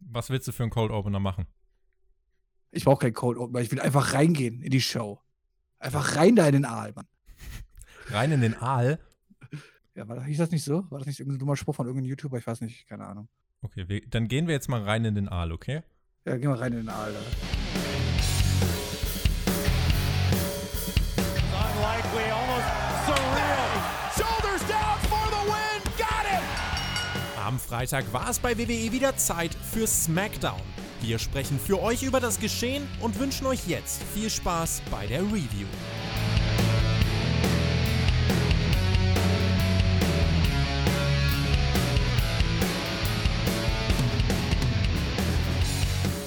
Was willst du für einen Cold Opener machen? Ich brauche keinen Cold Opener. Ich will einfach reingehen in die Show. Einfach rein da in den Aal, Mann. Rein in den Aal? Ja, war, hieß das nicht so? War das nicht irgendein dummer Spruch von irgendeinem YouTuber? Ich weiß nicht, keine Ahnung. Okay, wir, dann gehen wir jetzt mal rein in den Aal, okay? Ja, gehen wir rein in den Aal. Da. Am Freitag war es bei WWE wieder Zeit für SmackDown. Wir sprechen für euch über das Geschehen und wünschen euch jetzt viel Spaß bei der Review.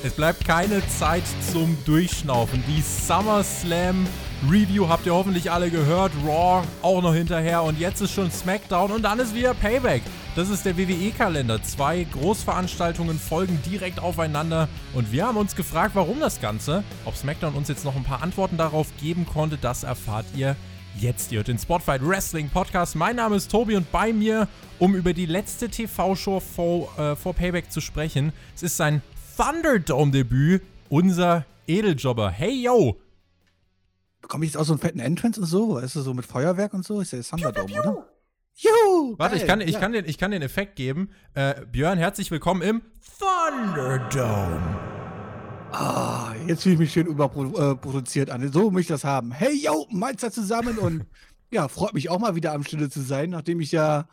Es bleibt keine Zeit zum Durchschnaufen. Die SummerSlam Review habt ihr hoffentlich alle gehört. Raw auch noch hinterher. Und jetzt ist schon SmackDown und dann ist wieder Payback. Das ist der WWE-Kalender. Zwei Großveranstaltungen folgen direkt aufeinander. Und wir haben uns gefragt, warum das Ganze. Ob SmackDown uns jetzt noch ein paar Antworten darauf geben konnte, das erfahrt ihr jetzt. Ihr hört den Spotfight Wrestling Podcast. Mein Name ist Tobi und bei mir, um über die letzte TV-Show vor, äh, vor Payback zu sprechen, es ist sein Thunderdome-Debüt, unser Edeljobber. Hey, yo! Bekomme ich jetzt auch so einen fetten Entrance und so? Ist das so mit Feuerwerk und so? Ist ja Thunderdome, oder? Juhu! Warte, ich geil, kann, ich, ja. kann den, ich kann den Effekt geben. Äh, Björn, herzlich willkommen im Thunderdome. Ah, jetzt fühle ich mich schön überproduziert an. So möchte ich das haben. Hey, yo, Meister zusammen und ja, freut mich auch mal wieder am Stille zu sein, nachdem ich ja,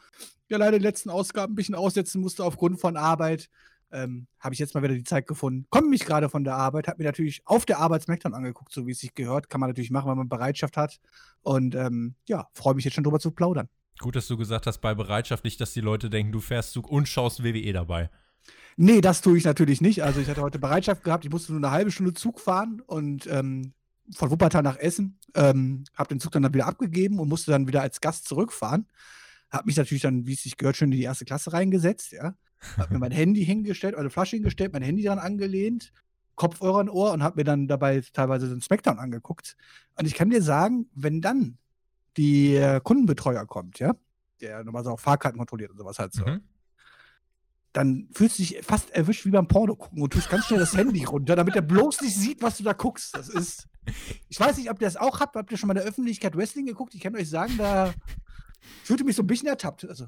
ja leider die letzten Ausgaben ein bisschen aussetzen musste aufgrund von Arbeit. Ähm, habe ich jetzt mal wieder die Zeit gefunden. Komme mich gerade von der Arbeit, habe mir natürlich auf der Arbeit SmackDown angeguckt, so wie es sich gehört. Kann man natürlich machen, wenn man Bereitschaft hat. Und ähm, ja, freue mich jetzt schon drüber zu plaudern. Gut, dass du gesagt hast, bei Bereitschaft nicht, dass die Leute denken, du fährst Zug und schaust WWE dabei. Nee, das tue ich natürlich nicht. Also ich hatte heute Bereitschaft gehabt, ich musste nur eine halbe Stunde Zug fahren und ähm, von Wuppertal nach Essen. Ähm, habe den Zug dann, dann wieder abgegeben und musste dann wieder als Gast zurückfahren. Habe mich natürlich dann, wie es sich gehört, schön in die erste Klasse reingesetzt, ja. Habe mir mein Handy hingestellt, eine Flasche hingestellt, mein Handy dran angelehnt, Kopfhörer in Ohr und habe mir dann dabei teilweise den Smackdown angeguckt. Und ich kann dir sagen, wenn dann die äh, Kundenbetreuer kommt, ja, der normalerweise auch Fahrkarten kontrolliert und sowas halt so, Mhm. dann fühlst du dich fast erwischt wie beim Porno gucken und tust ganz schnell das Handy runter, damit er bloß nicht sieht, was du da guckst. Das ist. Ich weiß nicht, ob ihr das auch habt. Habt ihr schon mal in der Öffentlichkeit Wrestling geguckt? Ich kann euch sagen, da fühlte mich so ein bisschen ertappt. Also,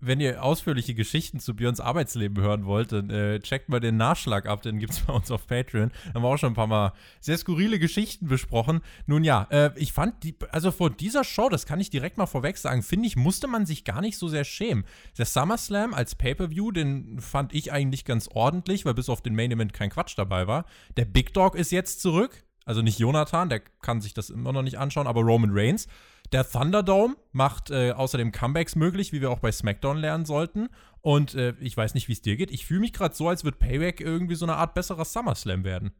Wenn ihr ausführliche Geschichten zu Björns Arbeitsleben hören wollt, dann äh, checkt mal den Nachschlag ab, den gibt's bei uns auf Patreon. Da haben wir auch schon ein paar Mal sehr skurrile Geschichten besprochen. Nun ja, äh, ich fand, die, also vor dieser Show, das kann ich direkt mal vorweg sagen, finde ich, musste man sich gar nicht so sehr schämen. Der SummerSlam als Pay-Per-View, den fand ich eigentlich ganz ordentlich, weil bis auf den Main Event kein Quatsch dabei war. Der Big Dog ist jetzt zurück. Also nicht Jonathan, der kann sich das immer noch nicht anschauen, aber Roman Reigns. Der Thunderdome macht äh, außerdem Comebacks möglich, wie wir auch bei SmackDown lernen sollten. Und äh, ich weiß nicht, wie es dir geht. Ich fühle mich gerade so, als würde Payback irgendwie so eine Art besserer SummerSlam werden.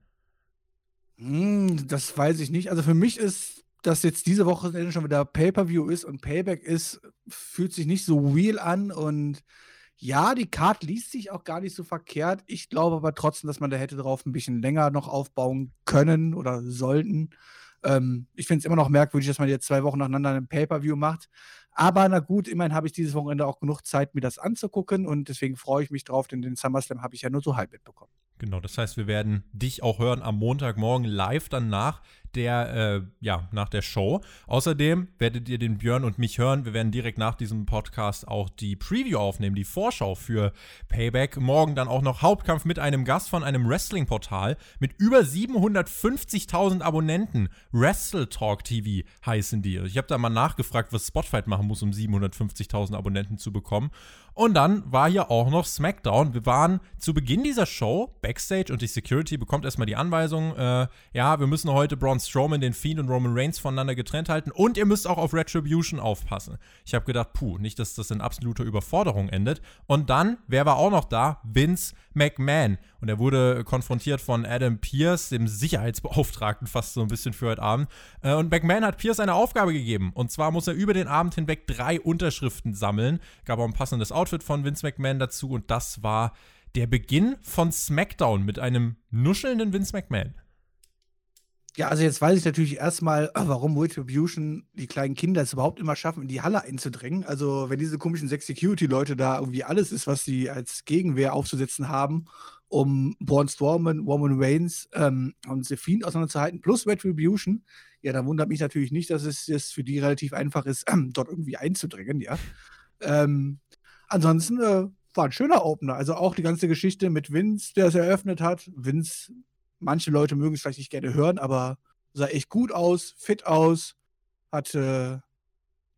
hm, das weiß ich nicht. Also für mich ist, dass jetzt diese Woche schon wieder Pay-Per-View ist und Payback ist, fühlt sich nicht so real an und ja, die Card liest sich auch gar nicht so verkehrt. Ich glaube aber trotzdem, dass man da hätte drauf ein bisschen länger noch aufbauen können oder sollten. Ähm, ich finde es immer noch merkwürdig, dass man jetzt zwei Wochen nacheinander ein Pay-Per-View macht. Aber na gut, immerhin habe ich dieses Wochenende auch genug Zeit, mir das anzugucken und deswegen freue ich mich drauf, denn den SummerSlam habe ich ja nur so halb mitbekommen. Genau, das heißt, wir werden dich auch hören am Montagmorgen live dann nach der, äh, ja, nach der Show. Außerdem werdet ihr den Björn und mich hören. Wir werden direkt nach diesem Podcast auch die Preview aufnehmen, die Vorschau für Payback. Morgen dann auch noch Hauptkampf mit einem Gast von einem Wrestling-Portal mit über 750.000 Abonnenten. Wrestle Talk TV heißen die. Ich habe da mal nachgefragt, was Spotfight machen muss, um 750.000 Abonnenten zu bekommen. Und dann war hier auch noch SmackDown. Wir waren zu Beginn dieser Show Backstage und die Security bekommt erstmal die Anweisung, äh, ja, wir müssen heute Braun Strowman, den Fiend und Roman Reigns voneinander getrennt halten und ihr müsst auch auf Retribution aufpassen. Ich habe gedacht, puh, nicht, dass das in absoluter Überforderung endet. Und dann, wer war auch noch da? Vince McMahon. Und er wurde konfrontiert von Adam Pierce, dem Sicherheitsbeauftragten, fast so ein bisschen für heute Abend. Äh, und McMahon hat Pierce eine Aufgabe gegeben. Und zwar muss er über den Abend hinweg drei Unterschriften sammeln. Gab auch ein passendes Outfit von Vince McMahon dazu. Und das war der Beginn von SmackDown mit einem nuschelnden Vince McMahon. Ja, also jetzt weiß ich natürlich erstmal, warum Retribution die kleinen Kinder es überhaupt immer schaffen, in die Halle einzudrängen. Also, wenn diese komischen sechs Security-Leute da irgendwie alles ist, was sie als Gegenwehr aufzusetzen haben, um Braun Strowman, Roman Reigns ähm, und The auseinanderzuhalten, plus Retribution, ja, dann wundert mich natürlich nicht, dass es jetzt für die relativ einfach ist, ähm, dort irgendwie einzudrängen, ja. Ähm, ansonsten äh, war ein schöner Opener. Also auch die ganze Geschichte mit Vince, der es eröffnet hat. Vince, manche Leute mögen es vielleicht nicht gerne hören, aber sah echt gut aus, fit aus, hat äh, ein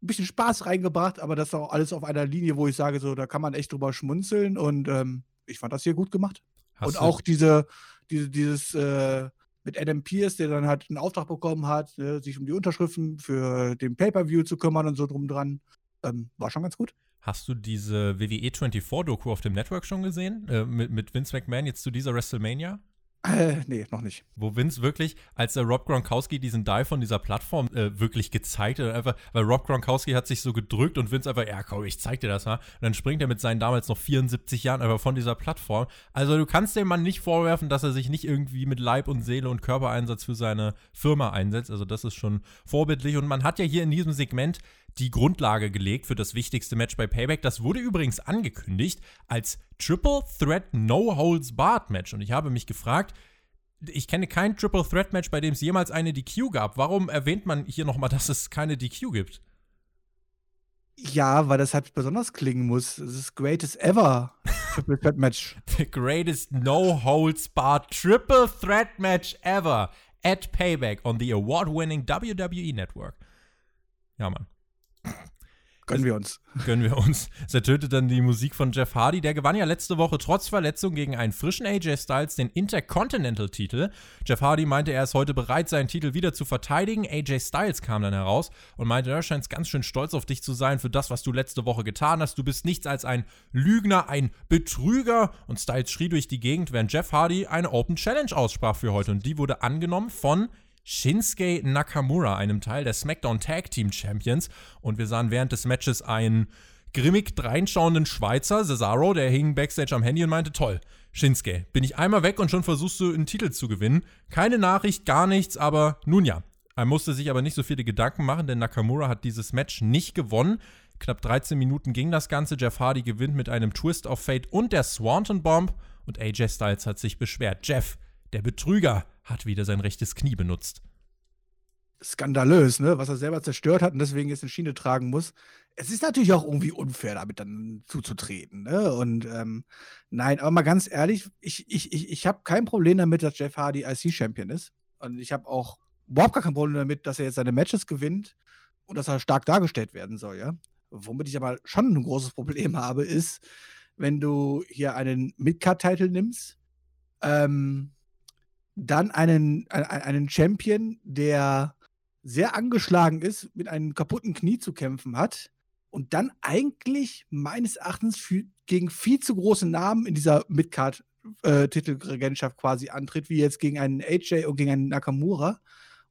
bisschen Spaß reingebracht, aber das auch alles auf einer Linie, wo ich sage, so, da kann man echt drüber schmunzeln und ähm, ich fand das hier gut gemacht. Hast und auch diese, diese dieses äh, mit Adam Pierce, der dann halt einen Auftrag bekommen hat, äh, sich um die Unterschriften für den Pay-Per-View zu kümmern und so drum dran, ähm, war schon ganz gut. Hast du diese WWE 24-Doku auf dem Network schon gesehen? Äh, mit, mit Vince McMahon jetzt zu dieser WrestleMania? Äh, nee, noch nicht. Wo Vince wirklich, als der Rob Gronkowski diesen Dive von dieser Plattform äh, wirklich gezeigt hat, einfach, weil Rob Gronkowski hat sich so gedrückt und Vince einfach, ja komm, ich zeig dir das mal. Und dann springt er mit seinen damals noch 74 Jahren einfach von dieser Plattform. Also du kannst dem Mann nicht vorwerfen, dass er sich nicht irgendwie mit Leib und Seele und Körpereinsatz für seine Firma einsetzt. Also das ist schon vorbildlich. Und man hat ja hier in diesem Segment die Grundlage gelegt für das wichtigste Match bei Payback. Das wurde übrigens angekündigt als Triple Threat No Holds Barred Match. Und ich habe mich gefragt, ich kenne kein Triple Threat Match, bei dem es jemals eine DQ gab. Warum erwähnt man hier nochmal, dass es keine DQ gibt? Ja, weil das halt besonders klingen muss. Das ist Greatest Ever Triple Threat Match. The greatest No Holds Barred Triple Threat Match ever at Payback on the award-winning WWE Network. Ja, Mann. Gönnen wir uns. gönnen wir uns. Es ertönte dann die Musik von Jeff Hardy. Der gewann ja letzte Woche trotz Verletzung gegen einen frischen AJ Styles den Intercontinental-Titel. Jeff Hardy meinte, er ist heute bereit, seinen Titel wieder zu verteidigen. AJ Styles kam dann heraus und meinte, er scheint ganz schön stolz auf dich zu sein für das, was du letzte Woche getan hast. Du bist nichts als ein Lügner, ein Betrüger. Und Styles schrie durch die Gegend, während Jeff Hardy eine Open Challenge aussprach für heute. Und die wurde angenommen von Shinsuke Nakamura, einem Teil der SmackDown Tag Team Champions. Und wir sahen während des Matches einen grimmig dreinschauenden Schweizer, Cesaro, der hing backstage am Handy und meinte, toll, Shinsuke, bin ich einmal weg und schon versuchst du einen Titel zu gewinnen. Keine Nachricht, gar nichts, aber nun ja. Er musste sich aber nicht so viele Gedanken machen, denn Nakamura hat dieses Match nicht gewonnen. Knapp 13 Minuten ging das Ganze. Jeff Hardy gewinnt mit einem Twist of Fate und der Swanton Bomb. Und AJ Styles hat sich beschwert. Jeff, der Betrüger, hat wieder sein rechtes Knie benutzt. Skandalös, ne? Was er selber zerstört hat und deswegen jetzt eine Schiene tragen muss. Es ist natürlich auch irgendwie unfair, damit dann zuzutreten, ne? Und ähm, nein, aber mal ganz ehrlich, ich, ich, ich, ich habe kein Problem damit, dass Jeff Hardy IC-Champion ist. Und ich habe auch überhaupt gar kein Problem damit, dass er jetzt seine Matches gewinnt und dass er stark dargestellt werden soll, ja. Womit ich aber schon ein großes Problem habe, ist, wenn du hier einen Midcard-Titel nimmst, ähm, dann einen, ein- einen Champion, der sehr angeschlagen ist, mit einem kaputten Knie zu kämpfen hat und dann eigentlich meines Erachtens für, gegen viel zu große Namen in dieser Midcard-Titelregentschaft quasi antritt, wie jetzt gegen einen AJ und gegen einen Nakamura.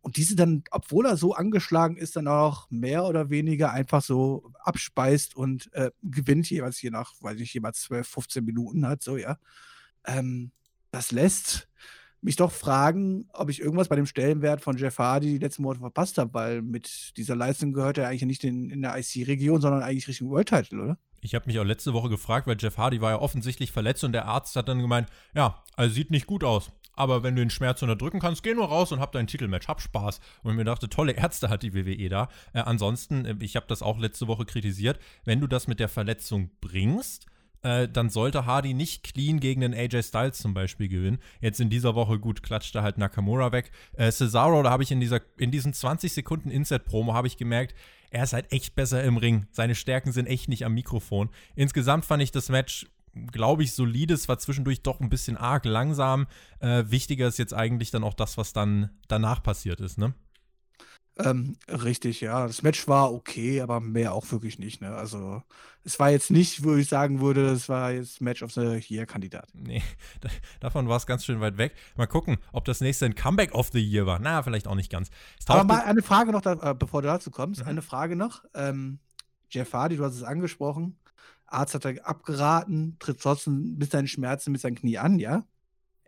Und diese dann, obwohl er so angeschlagen ist, dann auch mehr oder weniger einfach so abspeist und äh, gewinnt jeweils je nach, weiß ich jeweils 12, 15 Minuten hat, so, ja. Ähm, das lässt mich doch fragen, ob ich irgendwas bei dem Stellenwert von Jeff Hardy die letzten Monate verpasst habe, weil mit dieser Leistung gehört er eigentlich nicht in, in der IC-Region, sondern eigentlich Richtung World Title, oder? Ich habe mich auch letzte Woche gefragt, weil Jeff Hardy war ja offensichtlich verletzt und der Arzt hat dann gemeint, ja, also sieht nicht gut aus. Aber wenn du den Schmerz unterdrücken kannst, geh nur raus und hab dein Titelmatch, hab Spaß. Und mir dachte, tolle Ärzte hat die WWE da. Äh, ansonsten, äh, ich habe das auch letzte Woche kritisiert, wenn du das mit der Verletzung bringst, äh, dann sollte Hardy nicht clean gegen den AJ Styles zum Beispiel gewinnen. Jetzt in dieser Woche, gut, klatschte halt Nakamura weg. Äh, Cesaro, da habe ich in, dieser, in diesen 20 Sekunden Inset-Promo, habe ich gemerkt, er ist halt echt besser im Ring. Seine Stärken sind echt nicht am Mikrofon. Insgesamt fand ich das Match, glaube ich, solide. Es war zwischendurch doch ein bisschen arg langsam. Äh, wichtiger ist jetzt eigentlich dann auch das, was dann danach passiert ist, ne? Ähm, richtig, ja. Das Match war okay, aber mehr auch wirklich nicht. Ne? Also, es war jetzt nicht, wo ich sagen würde, es war jetzt Match of the Year-Kandidat. Nee, da- davon war es ganz schön weit weg. Mal gucken, ob das nächste ein Comeback of the Year war. Na, vielleicht auch nicht ganz. Aber mal eine Frage noch, da, äh, bevor du dazu kommst. Mhm. Eine Frage noch. Ähm, Jeff Hardy, du hast es angesprochen. Arzt hat er abgeraten, tritt trotzdem mit seinen Schmerzen mit seinem Knie an, ja?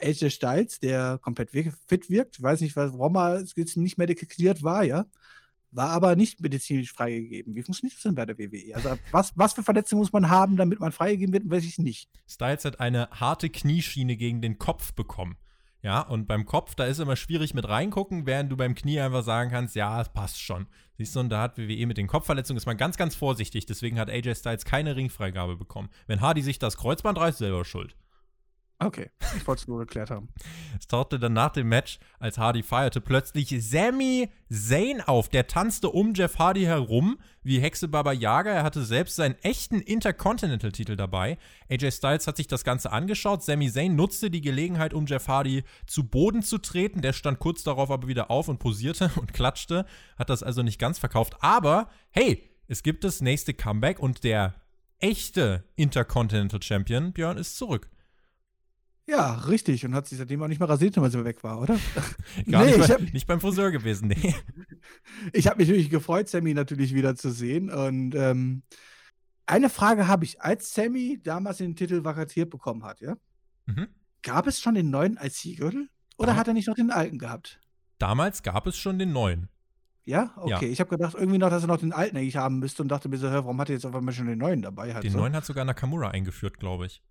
AJ Styles, der komplett fit wirkt. Ich weiß nicht, warum er jetzt nicht medikiert war, ja. War aber nicht medizinisch freigegeben. Wie funktioniert das denn bei der WWE? Also, was, was für Verletzungen muss man haben, damit man freigegeben wird, weiß ich nicht. Styles hat eine harte Knieschiene gegen den Kopf bekommen. Ja, und beim Kopf, da ist immer schwierig mit reingucken, während du beim Knie einfach sagen kannst, ja, es passt schon. Siehst du, und da hat WWE mit den Kopfverletzungen, ist man ganz, ganz vorsichtig. Deswegen hat AJ Styles keine Ringfreigabe bekommen. Wenn Hardy sich das Kreuzband reißt, selber schuld. Okay, ich wollte es nur geklärt haben. Es tauchte dann nach dem Match, als Hardy feierte, plötzlich Sami Zayn auf. Der tanzte um Jeff Hardy herum wie Hexe Baba Yaga. Er hatte selbst seinen echten Intercontinental-Titel dabei. AJ Styles hat sich das Ganze angeschaut. Sami Zayn nutzte die Gelegenheit, um Jeff Hardy zu Boden zu treten. Der stand kurz darauf aber wieder auf und posierte und klatschte. Hat das also nicht ganz verkauft. Aber hey, es gibt das nächste Comeback und der echte Intercontinental Champion, Björn, ist zurück. Ja, richtig. Und hat sich seitdem auch nicht mehr rasiert, wenn er weg war, oder? Gar nee, nicht, bei, nicht, beim Friseur gewesen, nee. ich habe mich natürlich gefreut, Sammy natürlich wieder zu sehen. Und ähm, eine Frage habe ich. Als Sammy damals den Titel vakatiert bekommen hat, ja? Mhm. Gab es schon den neuen IC-Gürtel? Oder ah. hat er nicht noch den alten gehabt? Damals gab es schon den neuen. Ja, okay. Ja. Ich habe gedacht irgendwie noch, dass er noch den alten eigentlich haben müsste und dachte mir so, hör, warum hat er jetzt auf einmal schon den neuen dabei? Halt den so? neuen hat sogar Nakamura eingeführt, glaube ich.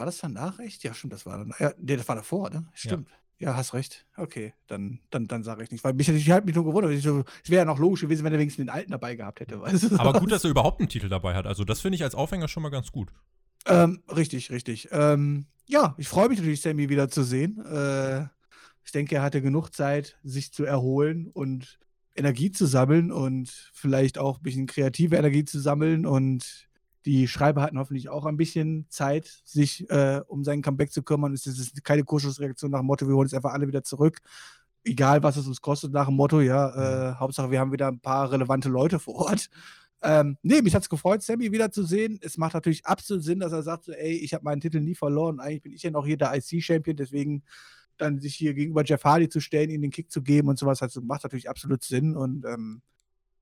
War das danach echt? Ja, stimmt, das war dann. Ja, nee, das war davor, ne? Stimmt. Ja, ja hast recht. Okay, dann, dann, dann sage ich nicht. Weil mich ich halt mich nur gewundert. es wäre ja noch logisch gewesen, wenn er wenigstens den alten dabei gehabt hätte. Weißt du? Aber gut, dass er überhaupt einen Titel dabei hat. Also, das finde ich als Aufhänger schon mal ganz gut. Ähm, richtig, richtig. Ähm, ja, ich freue mich natürlich, Sammy wieder zu sehen. Äh, ich denke, er hatte genug Zeit, sich zu erholen und Energie zu sammeln und vielleicht auch ein bisschen kreative Energie zu sammeln und die Schreiber hatten hoffentlich auch ein bisschen Zeit, sich äh, um sein Comeback zu kümmern. Es ist keine Kurschussreaktion nach dem Motto, wir holen jetzt einfach alle wieder zurück. Egal, was es uns kostet, nach dem Motto, ja, äh, mhm. Hauptsache, wir haben wieder ein paar relevante Leute vor Ort. Ähm, nee, mich hat es gefreut, Sammy wieder zu sehen. Es macht natürlich absolut Sinn, dass er sagt, so, ey, ich habe meinen Titel nie verloren. Eigentlich bin ich ja noch hier der IC-Champion, deswegen dann sich hier gegenüber Jeff Hardy zu stellen, ihm den Kick zu geben und sowas, also macht natürlich absolut Sinn und ähm,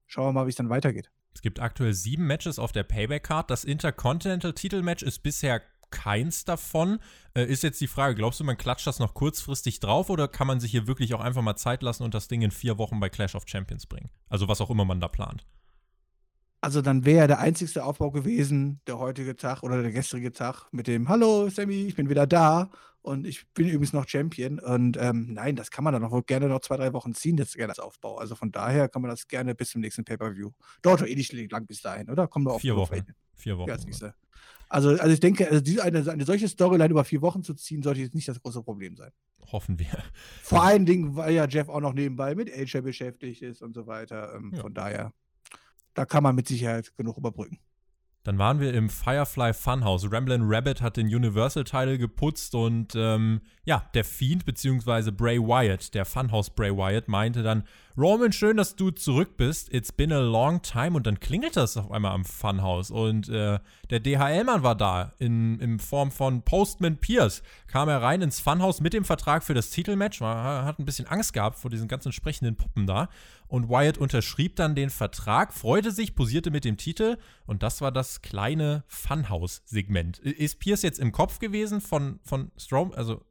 schauen wir mal, wie es dann weitergeht. Es gibt aktuell sieben Matches auf der Payback-Card. Das Intercontinental-Titelmatch ist bisher keins davon. Äh, ist jetzt die Frage, glaubst du, man klatscht das noch kurzfristig drauf oder kann man sich hier wirklich auch einfach mal Zeit lassen und das Ding in vier Wochen bei Clash of Champions bringen? Also was auch immer man da plant. Also dann wäre der einzigste Aufbau gewesen, der heutige Tag oder der gestrige Tag mit dem Hallo Sammy, ich bin wieder da und ich bin übrigens noch Champion. Und ähm, nein, das kann man dann noch gerne noch zwei, drei Wochen ziehen, das gerne als Aufbau. Also von daher kann man das gerne bis zum nächsten Pay-Per-View. Dauert doch eh nicht lang bis dahin, oder? Kommen wir auf vier Wochen. Vier Wochen. Ja, also, also ich denke, also diese, eine, eine solche Storyline über vier Wochen zu ziehen, sollte jetzt nicht das große Problem sein. Hoffen wir. Vor allen Dingen, weil ja Jeff auch noch nebenbei mit AJ beschäftigt ist und so weiter. Ähm, ja. Von daher da kann man mit Sicherheit genug überbrücken. Dann waren wir im Firefly Funhouse. Ramblin' Rabbit hat den Universal-Teil geputzt und ähm, ja, der Fiend bzw. Bray Wyatt, der Funhouse Bray Wyatt, meinte dann, Roman, schön, dass du zurück bist. It's been a long time. Und dann klingelt das auf einmal am Funhouse. Und äh, der DHL-Mann war da in, in Form von Postman Pierce. Kam er rein ins Funhouse mit dem Vertrag für das Titelmatch. Man hat ein bisschen Angst gehabt vor diesen ganzen sprechenden Puppen da. Und Wyatt unterschrieb dann den Vertrag, freute sich, posierte mit dem Titel. Und das war das kleine Funhouse-Segment. Ist Pierce jetzt im Kopf gewesen von, von Strom? Also,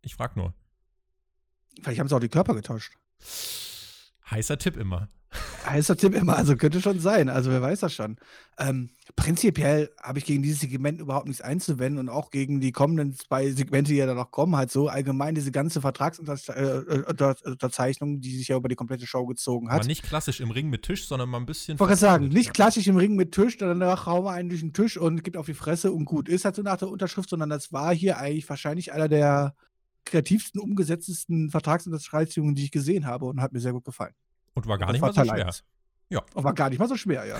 ich frag nur. Vielleicht haben sie auch die Körper getauscht. Heißer Tipp immer. Heißer Tipp immer, also könnte schon sein. Also wer weiß das schon. Ähm, prinzipiell habe ich gegen dieses Segment überhaupt nichts einzuwenden und auch gegen die kommenden zwei Segmente, die ja da noch kommen, halt so allgemein diese ganze Vertragsunterzeichnung, die sich ja über die komplette Show gezogen hat. Aber nicht klassisch im Ring mit Tisch, sondern mal ein bisschen. Ich wollte sagen, nicht klassisch im Ring mit Tisch, danach hauen wir einen durch den Tisch und gibt auf die Fresse und gut. Ist halt so nach der Unterschrift, sondern das war hier eigentlich wahrscheinlich einer der kreativsten, umgesetztesten Vertragsunterzeichnungen, die ich gesehen habe und hat mir sehr gut gefallen. Und war gar nicht mal so schwer. Ja. Und war gar nicht mal so schwer, ja.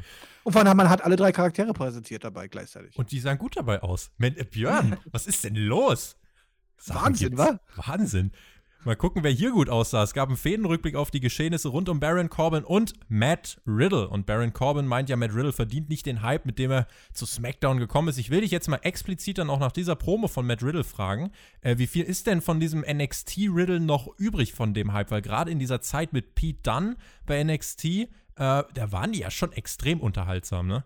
und vor allem, man hat alle drei Charaktere präsentiert dabei gleichzeitig. Und die sahen gut dabei aus. Man, äh, Björn, was ist denn los? Wahnsinn, wa? Wahnsinn. Mal gucken, wer hier gut aussah. Es gab einen Fädenrückblick auf die Geschehnisse rund um Baron Corbin und Matt Riddle. Und Baron Corbin meint ja, Matt Riddle verdient nicht den Hype, mit dem er zu SmackDown gekommen ist. Ich will dich jetzt mal explizit dann auch nach dieser Promo von Matt Riddle fragen. Äh, wie viel ist denn von diesem NXT-Riddle noch übrig von dem Hype? Weil gerade in dieser Zeit mit Pete Dunn bei NXT, äh, da waren die ja schon extrem unterhaltsam, ne?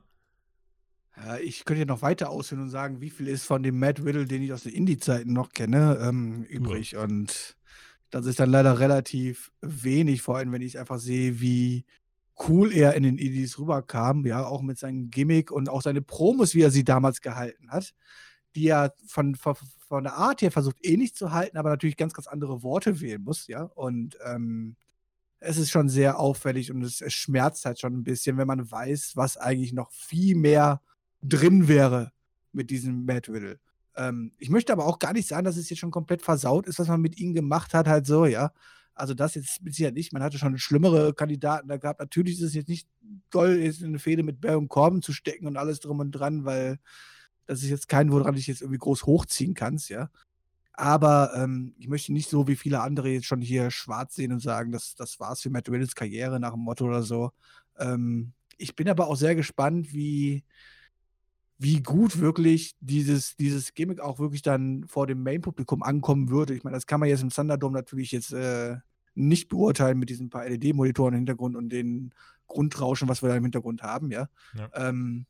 Ja, ich könnte ja noch weiter ausführen und sagen, wie viel ist von dem Matt Riddle, den ich aus den Indie-Zeiten noch kenne, ähm, übrig. Und das ist dann leider relativ wenig, vor allem wenn ich einfach sehe, wie cool er in den Indies rüberkam, ja, auch mit seinem Gimmick und auch seine Promos, wie er sie damals gehalten hat, die er von, von, von der Art her versucht ähnlich zu halten, aber natürlich ganz, ganz andere Worte wählen muss, ja. Und ähm, es ist schon sehr auffällig und es, es schmerzt halt schon ein bisschen, wenn man weiß, was eigentlich noch viel mehr drin wäre mit diesem Matt Riddle. Ähm, ich möchte aber auch gar nicht sagen, dass es jetzt schon komplett versaut ist, was man mit ihm gemacht hat, halt so, ja. Also das jetzt mit Sicherheit nicht. Man hatte schon schlimmere Kandidaten da gehabt. Natürlich ist es jetzt nicht toll, jetzt in eine Fehde mit Baron Corbin zu stecken und alles drum und dran, weil das ist jetzt kein, woran ich jetzt irgendwie groß hochziehen kannst, ja. Aber ähm, ich möchte nicht so wie viele andere jetzt schon hier schwarz sehen und sagen, das, das war's für Matt Riddles Karriere nach dem Motto oder so. Ähm, ich bin aber auch sehr gespannt, wie, wie gut wirklich dieses, dieses Gimmick auch wirklich dann vor dem Main-Publikum ankommen würde. Ich meine, das kann man jetzt im Thunderdome natürlich jetzt äh, nicht beurteilen mit diesen paar LED-Monitoren im Hintergrund und den Grundrauschen, was wir da im Hintergrund haben, ja. ja. Ähm,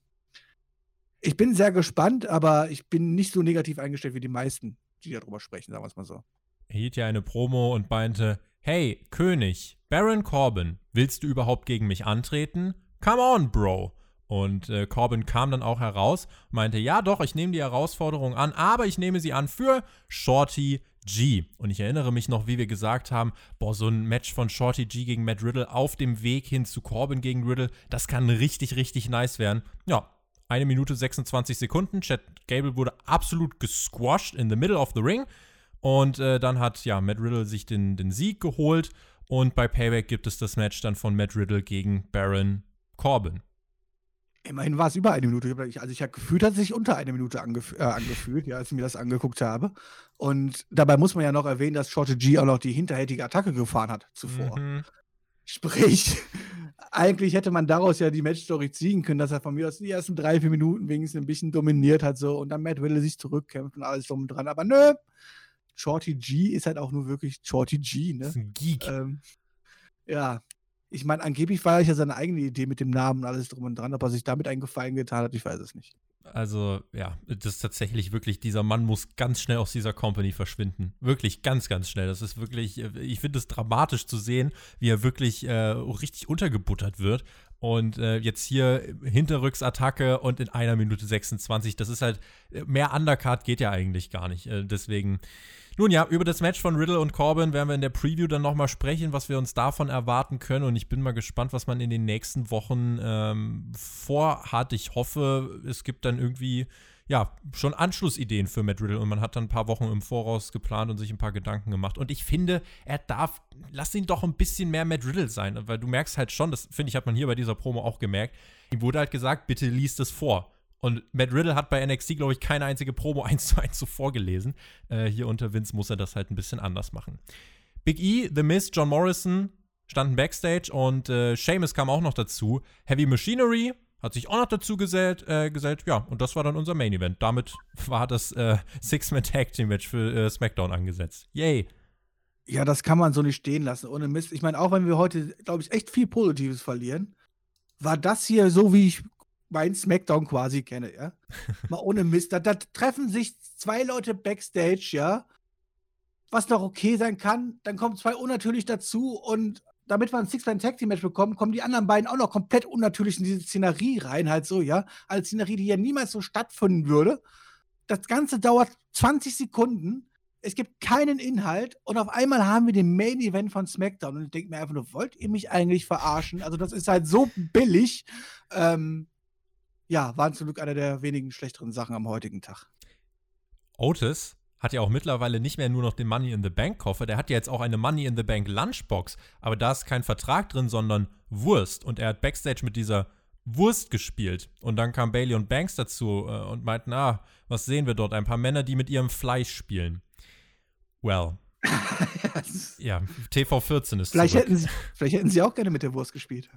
ich bin sehr gespannt, aber ich bin nicht so negativ eingestellt wie die meisten, die darüber sprechen, sagen wir es mal so. Er hielt ja eine Promo und meinte, hey, König, Baron Corbin, willst du überhaupt gegen mich antreten? Come on, Bro. Und äh, Corbin kam dann auch heraus, meinte, ja doch, ich nehme die Herausforderung an, aber ich nehme sie an für Shorty G. Und ich erinnere mich noch, wie wir gesagt haben, boah, so ein Match von Shorty G gegen Matt Riddle auf dem Weg hin zu Corbin gegen Riddle, das kann richtig, richtig nice werden. Ja, eine Minute 26 Sekunden. Chad Gable wurde absolut gesquashed in the middle of the ring. Und äh, dann hat ja Matt Riddle sich den, den Sieg geholt. Und bei Payback gibt es das Match dann von Matt Riddle gegen Baron Corbin. Immerhin war es über eine Minute. Also ich habe gefühlt, hat es sich unter eine Minute angef äh, angefühlt, ja, als ich mir das angeguckt habe. Und dabei muss man ja noch erwähnen, dass Shorty G auch noch die hinterhältige Attacke gefahren hat zuvor. Mhm. Sprich, eigentlich hätte man daraus ja die Matchstory ziehen können, dass er von mir aus die ersten drei, vier Minuten wenigstens ein bisschen dominiert hat so und dann Matt Wille sich zurückkämpft und alles drum und dran. Aber nö, Shorty G ist halt auch nur wirklich Shorty G, ne? Das ist ein Geek. Ähm, ja, ich meine, angeblich war ja seine eigene Idee mit dem Namen und alles drum und dran. Ob er sich damit einen Gefallen getan hat, ich weiß es nicht. Also, ja, das ist tatsächlich wirklich, dieser Mann muss ganz schnell aus dieser Company verschwinden. Wirklich ganz, ganz schnell. Das ist wirklich, ich finde es dramatisch zu sehen, wie er wirklich äh, richtig untergebuttert wird. Und äh, jetzt hier Hinterrücksattacke und in einer Minute 26, das ist halt, mehr Undercard geht ja eigentlich gar nicht. Äh, deswegen, nun ja, über das Match von Riddle und Corbin werden wir in der Preview dann nochmal sprechen, was wir uns davon erwarten können. Und ich bin mal gespannt, was man in den nächsten Wochen ähm, vorhat. Ich hoffe, es gibt dann irgendwie ja, schon Anschlussideen für Matt Riddle und man hat dann ein paar Wochen im Voraus geplant und sich ein paar Gedanken gemacht. Und ich finde, er darf, lass ihn doch ein bisschen mehr Matt Riddle sein, weil du merkst halt schon, das finde ich, hat man hier bei dieser Promo auch gemerkt, ihm wurde halt gesagt, bitte liest es vor. Und Matt Riddle hat bei NXT, glaube ich, keine einzige Promo 1 zu 1 so vorgelesen. Äh, hier unter Vince muss er das halt ein bisschen anders machen. Big E, The Miz, John Morrison standen Backstage und äh, Sheamus kam auch noch dazu. Heavy Machinery hat sich auch noch dazu gesellt, äh, gesellt. Ja, und das war dann unser Main Event. Damit war das äh, Six-Man Tag Team Match für äh, SmackDown angesetzt. Yay! Ja, das kann man so nicht stehen lassen, ohne Mist. Ich meine, auch wenn wir heute, glaube ich, echt viel Positives verlieren, war das hier so, wie ich mein SmackDown quasi kenne, ja. Mal ohne Mist. Da, da, treffen sich zwei Leute backstage, ja. Was noch okay sein kann, dann kommen zwei unnatürlich dazu und damit wir ein Six-Man-Tag-Team-Match bekommen, kommen die anderen beiden auch noch komplett unnatürlich in diese Szenerie rein, halt so, ja. Als Szenerie, die ja niemals so stattfinden würde. Das Ganze dauert 20 Sekunden. Es gibt keinen Inhalt und auf einmal haben wir den Main Event von SmackDown und ich denke mir einfach nur, wollt ihr mich eigentlich verarschen? Also, das ist halt so billig. Ähm, ja, waren zum Glück eine der wenigen schlechteren Sachen am heutigen Tag. Otis hat ja auch mittlerweile nicht mehr nur noch den Money in the Bank Koffer, der hat ja jetzt auch eine Money in the Bank Lunchbox, aber da ist kein Vertrag drin, sondern Wurst und er hat Backstage mit dieser Wurst gespielt und dann kam Bailey und Banks dazu äh, und meinten, ah, was sehen wir dort? Ein paar Männer, die mit ihrem Fleisch spielen. Well. ja, TV14 ist vielleicht hätten, sie, vielleicht hätten sie auch gerne mit der Wurst gespielt.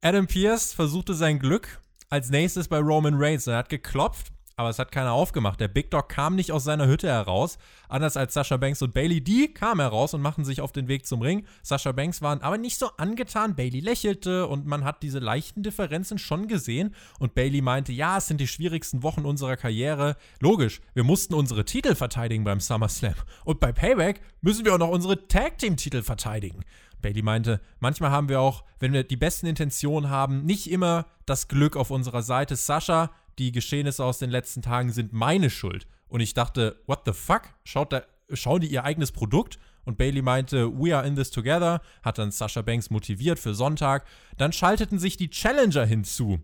Adam Pierce versuchte sein Glück als nächstes bei Roman Reigns. Er hat geklopft aber es hat keiner aufgemacht. Der Big Dog kam nicht aus seiner Hütte heraus, anders als Sasha Banks und Bailey. Die kamen heraus und machten sich auf den Weg zum Ring. Sasha Banks waren aber nicht so angetan. Bailey lächelte und man hat diese leichten Differenzen schon gesehen. Und Bailey meinte, ja, es sind die schwierigsten Wochen unserer Karriere. Logisch, wir mussten unsere Titel verteidigen beim SummerSlam. Und bei Payback müssen wir auch noch unsere Tag Team Titel verteidigen. Bailey meinte, manchmal haben wir auch, wenn wir die besten Intentionen haben, nicht immer das Glück auf unserer Seite. Sascha, die Geschehnisse aus den letzten Tagen sind meine Schuld. Und ich dachte, what the fuck? Schaut da, schauen die ihr eigenes Produkt? Und Bailey meinte, we are in this together, hat dann Sasha Banks motiviert für Sonntag. Dann schalteten sich die Challenger hinzu.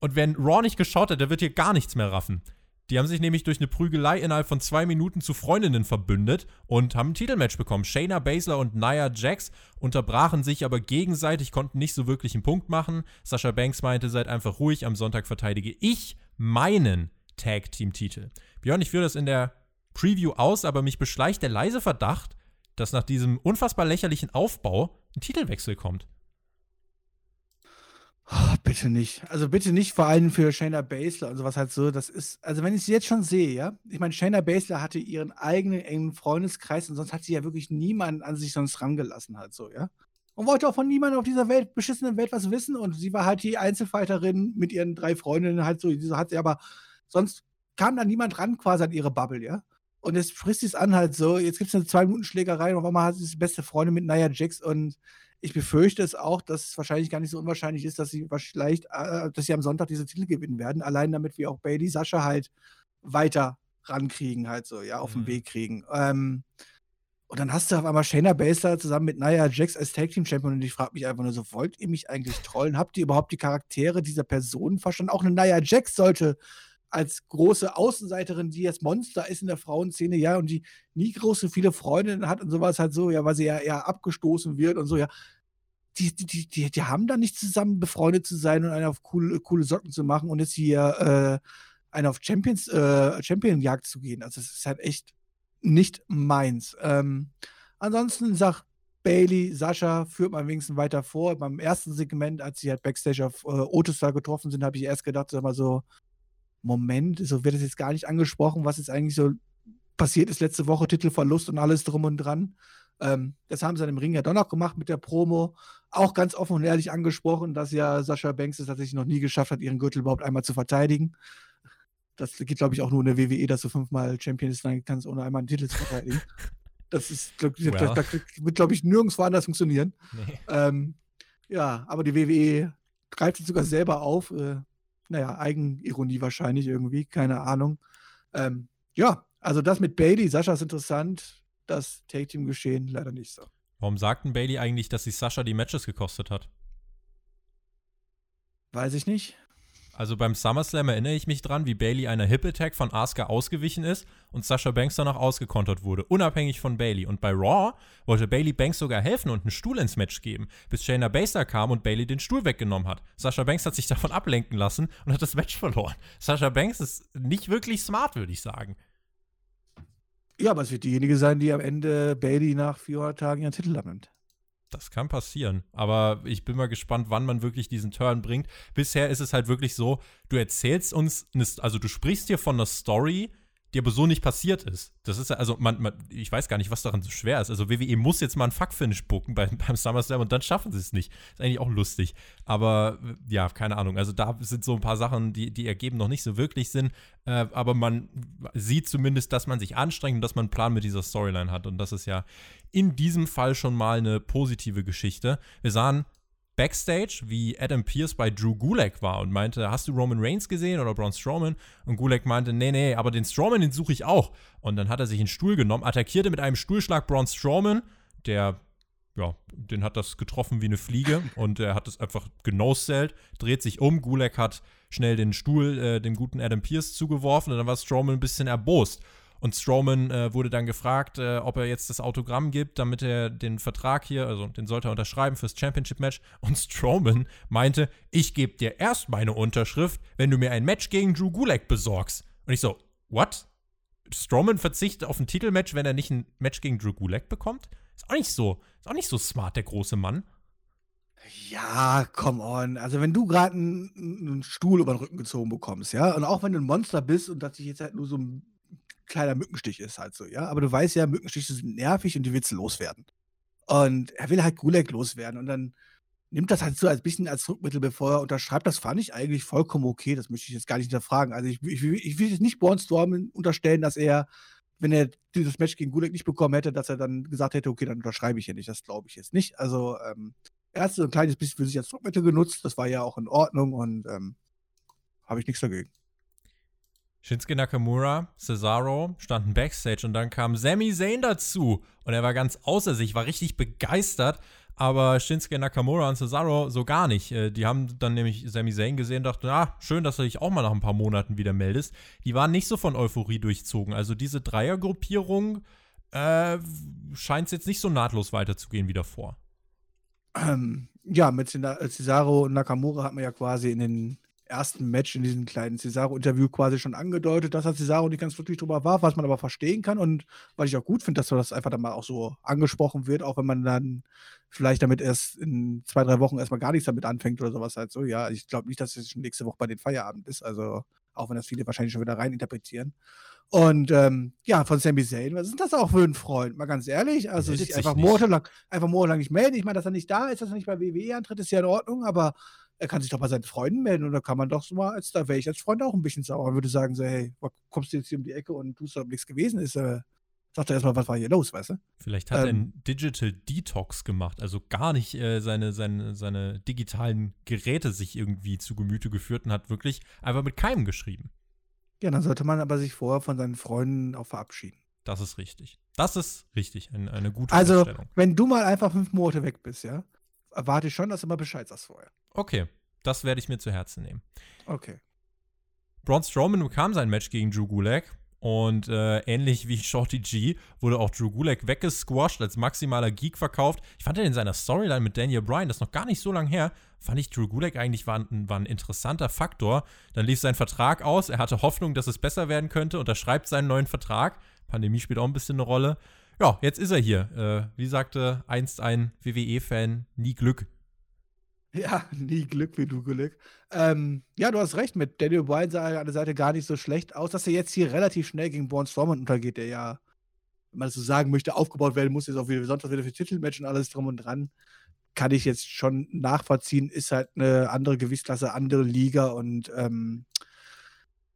Und wenn Raw nicht geschaut hat, der wird hier gar nichts mehr raffen. Die haben sich nämlich durch eine Prügelei innerhalb von zwei Minuten zu Freundinnen verbündet und haben ein Titelmatch bekommen. Shayna Baszler und Nia Jax unterbrachen sich aber gegenseitig, konnten nicht so wirklich einen Punkt machen. Sascha Banks meinte, seid einfach ruhig, am Sonntag verteidige ich meinen Tag-Team-Titel. Björn, ich führe das in der Preview aus, aber mich beschleicht der leise Verdacht, dass nach diesem unfassbar lächerlichen Aufbau ein Titelwechsel kommt. Bitte nicht. Also bitte nicht, vor allem für Shayna Baszler und sowas halt so. Das ist, also wenn ich sie jetzt schon sehe, ja. Ich meine, Shayna Baszler hatte ihren eigenen engen Freundeskreis und sonst hat sie ja wirklich niemanden an sich sonst rangelassen halt so, ja. Und wollte auch von niemandem auf dieser Welt, beschissenen Welt was wissen und sie war halt die Einzelfighterin mit ihren drei Freundinnen halt so. Diese hat sie aber, sonst kam da niemand ran quasi an ihre Bubble, ja. Und jetzt frisst sie es an halt so. Jetzt gibt es eine zwei Minuten Schlägerei und auf einmal hat sie die beste Freundin mit Nia Jax und ich befürchte es auch, dass es wahrscheinlich gar nicht so unwahrscheinlich ist, dass sie vielleicht, äh, dass sie am Sonntag diese Titel gewinnen werden. Allein damit wir auch Bailey Sascha halt weiter rankriegen, halt so, ja, auf mhm. den Weg kriegen. Ähm, und dann hast du auf einmal Shayna Baszler zusammen mit Nia Jax als Tag Team Champion und ich frage mich einfach nur so, wollt ihr mich eigentlich trollen? Habt ihr überhaupt die Charaktere dieser Personen verstanden? Auch eine Nia Jax sollte als große Außenseiterin, die jetzt Monster ist in der Frauenszene, ja, und die nie große viele Freundinnen hat und sowas halt so, ja, weil sie ja eher abgestoßen wird und so, ja. Die, die, die, die haben da nicht zusammen befreundet zu sein und eine auf coole, coole Socken zu machen und jetzt hier äh, eine auf Champions, äh, Champion-Jagd zu gehen. Also, es ist halt echt nicht meins. Ähm, ansonsten sagt Bailey, Sascha führt man wenigstens weiter vor. Beim ersten Segment, als sie halt Backstage auf äh, Otis da getroffen sind, habe ich erst gedacht, sag mal so, Moment, so wird es jetzt gar nicht angesprochen, was jetzt eigentlich so passiert ist letzte Woche, Titelverlust und alles drum und dran. Ähm, das haben sie dann im Ring ja doch noch gemacht mit der Promo. Auch ganz offen und ehrlich angesprochen, dass ja Sascha Banks es tatsächlich noch nie geschafft hat, ihren Gürtel überhaupt einmal zu verteidigen. Das geht, glaube ich, auch nur in der WWE, dass du fünfmal Champion sein kannst, ohne einmal einen Titel zu verteidigen. Das ist, glaub, well. das, das, wird, glaube ich, nirgendwo anders funktionieren. Nee. Ähm, ja, aber die WWE greift es sogar selber auf. Äh, naja, Eigenironie wahrscheinlich irgendwie, keine Ahnung. Ähm, ja, also das mit Bailey, Sascha ist interessant, das Take-Team-Geschehen leider nicht so. Warum sagten Bailey eigentlich, dass sich Sascha die Matches gekostet hat? Weiß ich nicht. Also beim SummerSlam erinnere ich mich dran, wie Bailey einer Hip Attack von Asuka ausgewichen ist und Sasha Banks danach ausgekontert wurde, unabhängig von Bailey. Und bei Raw wollte Bailey Banks sogar helfen und einen Stuhl ins Match geben, bis Shayna Baszler kam und Bailey den Stuhl weggenommen hat. Sasha Banks hat sich davon ablenken lassen und hat das Match verloren. Sasha Banks ist nicht wirklich smart, würde ich sagen. Ja, aber es wird diejenige sein, die am Ende Bailey nach 400 Tagen ihren Titel abnimmt. Das kann passieren. Aber ich bin mal gespannt, wann man wirklich diesen Turn bringt. Bisher ist es halt wirklich so, du erzählst uns, also du sprichst hier von einer Story, die aber so nicht passiert ist. Das ist ja, also man, man, ich weiß gar nicht, was daran so schwer ist. Also WWE muss jetzt mal einen Fuck-Finish bucken beim, beim SummerSlam und dann schaffen sie es nicht. Ist eigentlich auch lustig. Aber ja, keine Ahnung. Also da sind so ein paar Sachen, die, die ergeben noch nicht so wirklich Sinn. Äh, aber man sieht zumindest, dass man sich anstrengt und dass man einen Plan mit dieser Storyline hat. Und das ist ja in diesem Fall schon mal eine positive Geschichte. Wir sahen Backstage, wie Adam Pierce bei Drew Gulak war und meinte, hast du Roman Reigns gesehen oder Braun Strowman? Und Gulak meinte, nee, nee, aber den Strowman, den suche ich auch. Und dann hat er sich einen Stuhl genommen, attackierte mit einem Stuhlschlag Braun Strowman, der, ja, den hat das getroffen wie eine Fliege und er hat es einfach genosellt, dreht sich um, Gulak hat schnell den Stuhl äh, dem guten Adam Pierce zugeworfen und dann war Strowman ein bisschen erbost. Und Strowman äh, wurde dann gefragt, äh, ob er jetzt das Autogramm gibt, damit er den Vertrag hier, also den sollte er unterschreiben fürs Championship-Match. Und Strowman meinte, ich gebe dir erst meine Unterschrift, wenn du mir ein Match gegen Drew Gulak besorgst. Und ich so, what? Strowman verzichtet auf ein Titelmatch, wenn er nicht ein Match gegen Drew Gulak bekommt? Ist auch nicht so, ist auch nicht so smart, der große Mann. Ja, come on. Also, wenn du gerade einen 'n Stuhl über den Rücken gezogen bekommst, ja, und auch wenn du ein Monster bist und das dich jetzt halt nur so ein kleiner Mückenstich ist halt so, ja, aber du weißt ja, Mückenstiche sind nervig und die willst du loswerden. Und er will halt Gulag loswerden und dann nimmt das halt so als bisschen als Druckmittel, bevor er unterschreibt. Das fand ich eigentlich vollkommen okay. Das möchte ich jetzt gar nicht hinterfragen. Also, ich ich will ich will jetzt nicht Strowman unterstellen, dass er, wenn er dieses Match gegen Gulag nicht bekommen hätte, dass er dann gesagt hätte: „Okay, dann unterschreibe ich hier nicht.“ Das glaube ich jetzt nicht. Also, ähm, er hat so 'n kleines bisschen für sich als Druckmittel genutzt. Das war ja auch in Ordnung und, ähm, habe ich nichts dagegen. Shinsuke Nakamura, Cesaro standen backstage und dann kam Sami Zayn dazu und er war ganz außer sich, war richtig begeistert, aber Shinsuke Nakamura und Cesaro so gar nicht. Äh, Die haben dann nämlich Sami Zayn gesehen und dachten, ah, schön, dass du dich auch mal nach ein paar Monaten wieder meldest. Die waren nicht so von Euphorie durchzogen. Also diese Dreiergruppierung äh, scheint es jetzt nicht so nahtlos weiterzugehen wie davor. Ähm, ja, mit Cesaro und Nakamura hat man ja quasi in den ersten Match in diesem kleinen Cesaro-Interview quasi schon angedeutet, dass er Cesaro nicht ganz glücklich drüber war, was man aber verstehen kann und was ich auch gut finde, dass das einfach dann mal auch so angesprochen wird, auch wenn man dann vielleicht damit erst in 2, 3 Wochen erst mal gar nichts damit anfängt oder sowas halt so. Ja, ich glaube nicht, dass es schon nächste Woche bei den Feierabend ist, also auch wenn das viele wahrscheinlich schon wieder reininterpretieren. Und, ähm, ja, von Sami Zayn, was ist das auch für ein Freund? Mal ganz ehrlich, also sich einfach monatelang einfach monatelang nicht melden. Ich meine, dass er nicht da ist, dass er nicht bei WWE antritt, ist ja in Ordnung, aber er kann sich doch bei seinen Freunden melden und da kann man doch so mal als da wäre ich als Freund auch ein bisschen sauer und würde sagen so: „Hey, kommst du jetzt hier um die Ecke und tust, ob nix gewesen ist, äh, sag doch erst mal, was war hier los“, weißt du? Vielleicht hat er Ähm. einen Digital Detox gemacht, also gar nicht äh, seine, seine, seine digitalen Geräte sich irgendwie zu Gemüte geführt und hat wirklich einfach mit keinem geschrieben. Ja, dann sollte man aber sich vorher von seinen Freunden auch verabschieden. Das ist richtig. Das ist richtig, ein, eine gute Also, wenn du mal einfach 5 Monate weg bist, ja, erwarte ich schon, dass du mal Bescheid sagst vorher. Okay, das werde ich mir zu Herzen nehmen. Okay. Braun Strowman bekam sein Match gegen Drew Gulak und äh, ähnlich wie Shorty G wurde auch Drew Gulak weggesquashed, als maximaler Geek verkauft. Ich fand ihn in seiner Storyline mit Daniel Bryan, das ist noch gar nicht so lange her, fand ich Drew Gulak eigentlich war ein, war ein interessanter Faktor. Dann lief sein Vertrag aus, er hatte Hoffnung, dass es besser werden könnte, unterschreibt seinen neuen Vertrag. Pandemie spielt auch ein bisschen eine Rolle. Ja, jetzt ist er hier. Äh, wie sagte einst ein WWE-Fan, nie Glück. Ja, nie Glück wie du Glück. Ähm, ja, du hast recht, mit Daniel Bryan sah er an der Seite gar nicht so schlecht aus, dass er jetzt hier relativ schnell gegen Braun Strowman untergeht, der ja, wenn man das so sagen möchte, aufgebaut werden muss, jetzt auch wieder sonst wieder für Titelmatch und alles drum und dran. Kann ich jetzt schon nachvollziehen, ist halt eine andere Gewichtsklasse, andere Liga und ähm,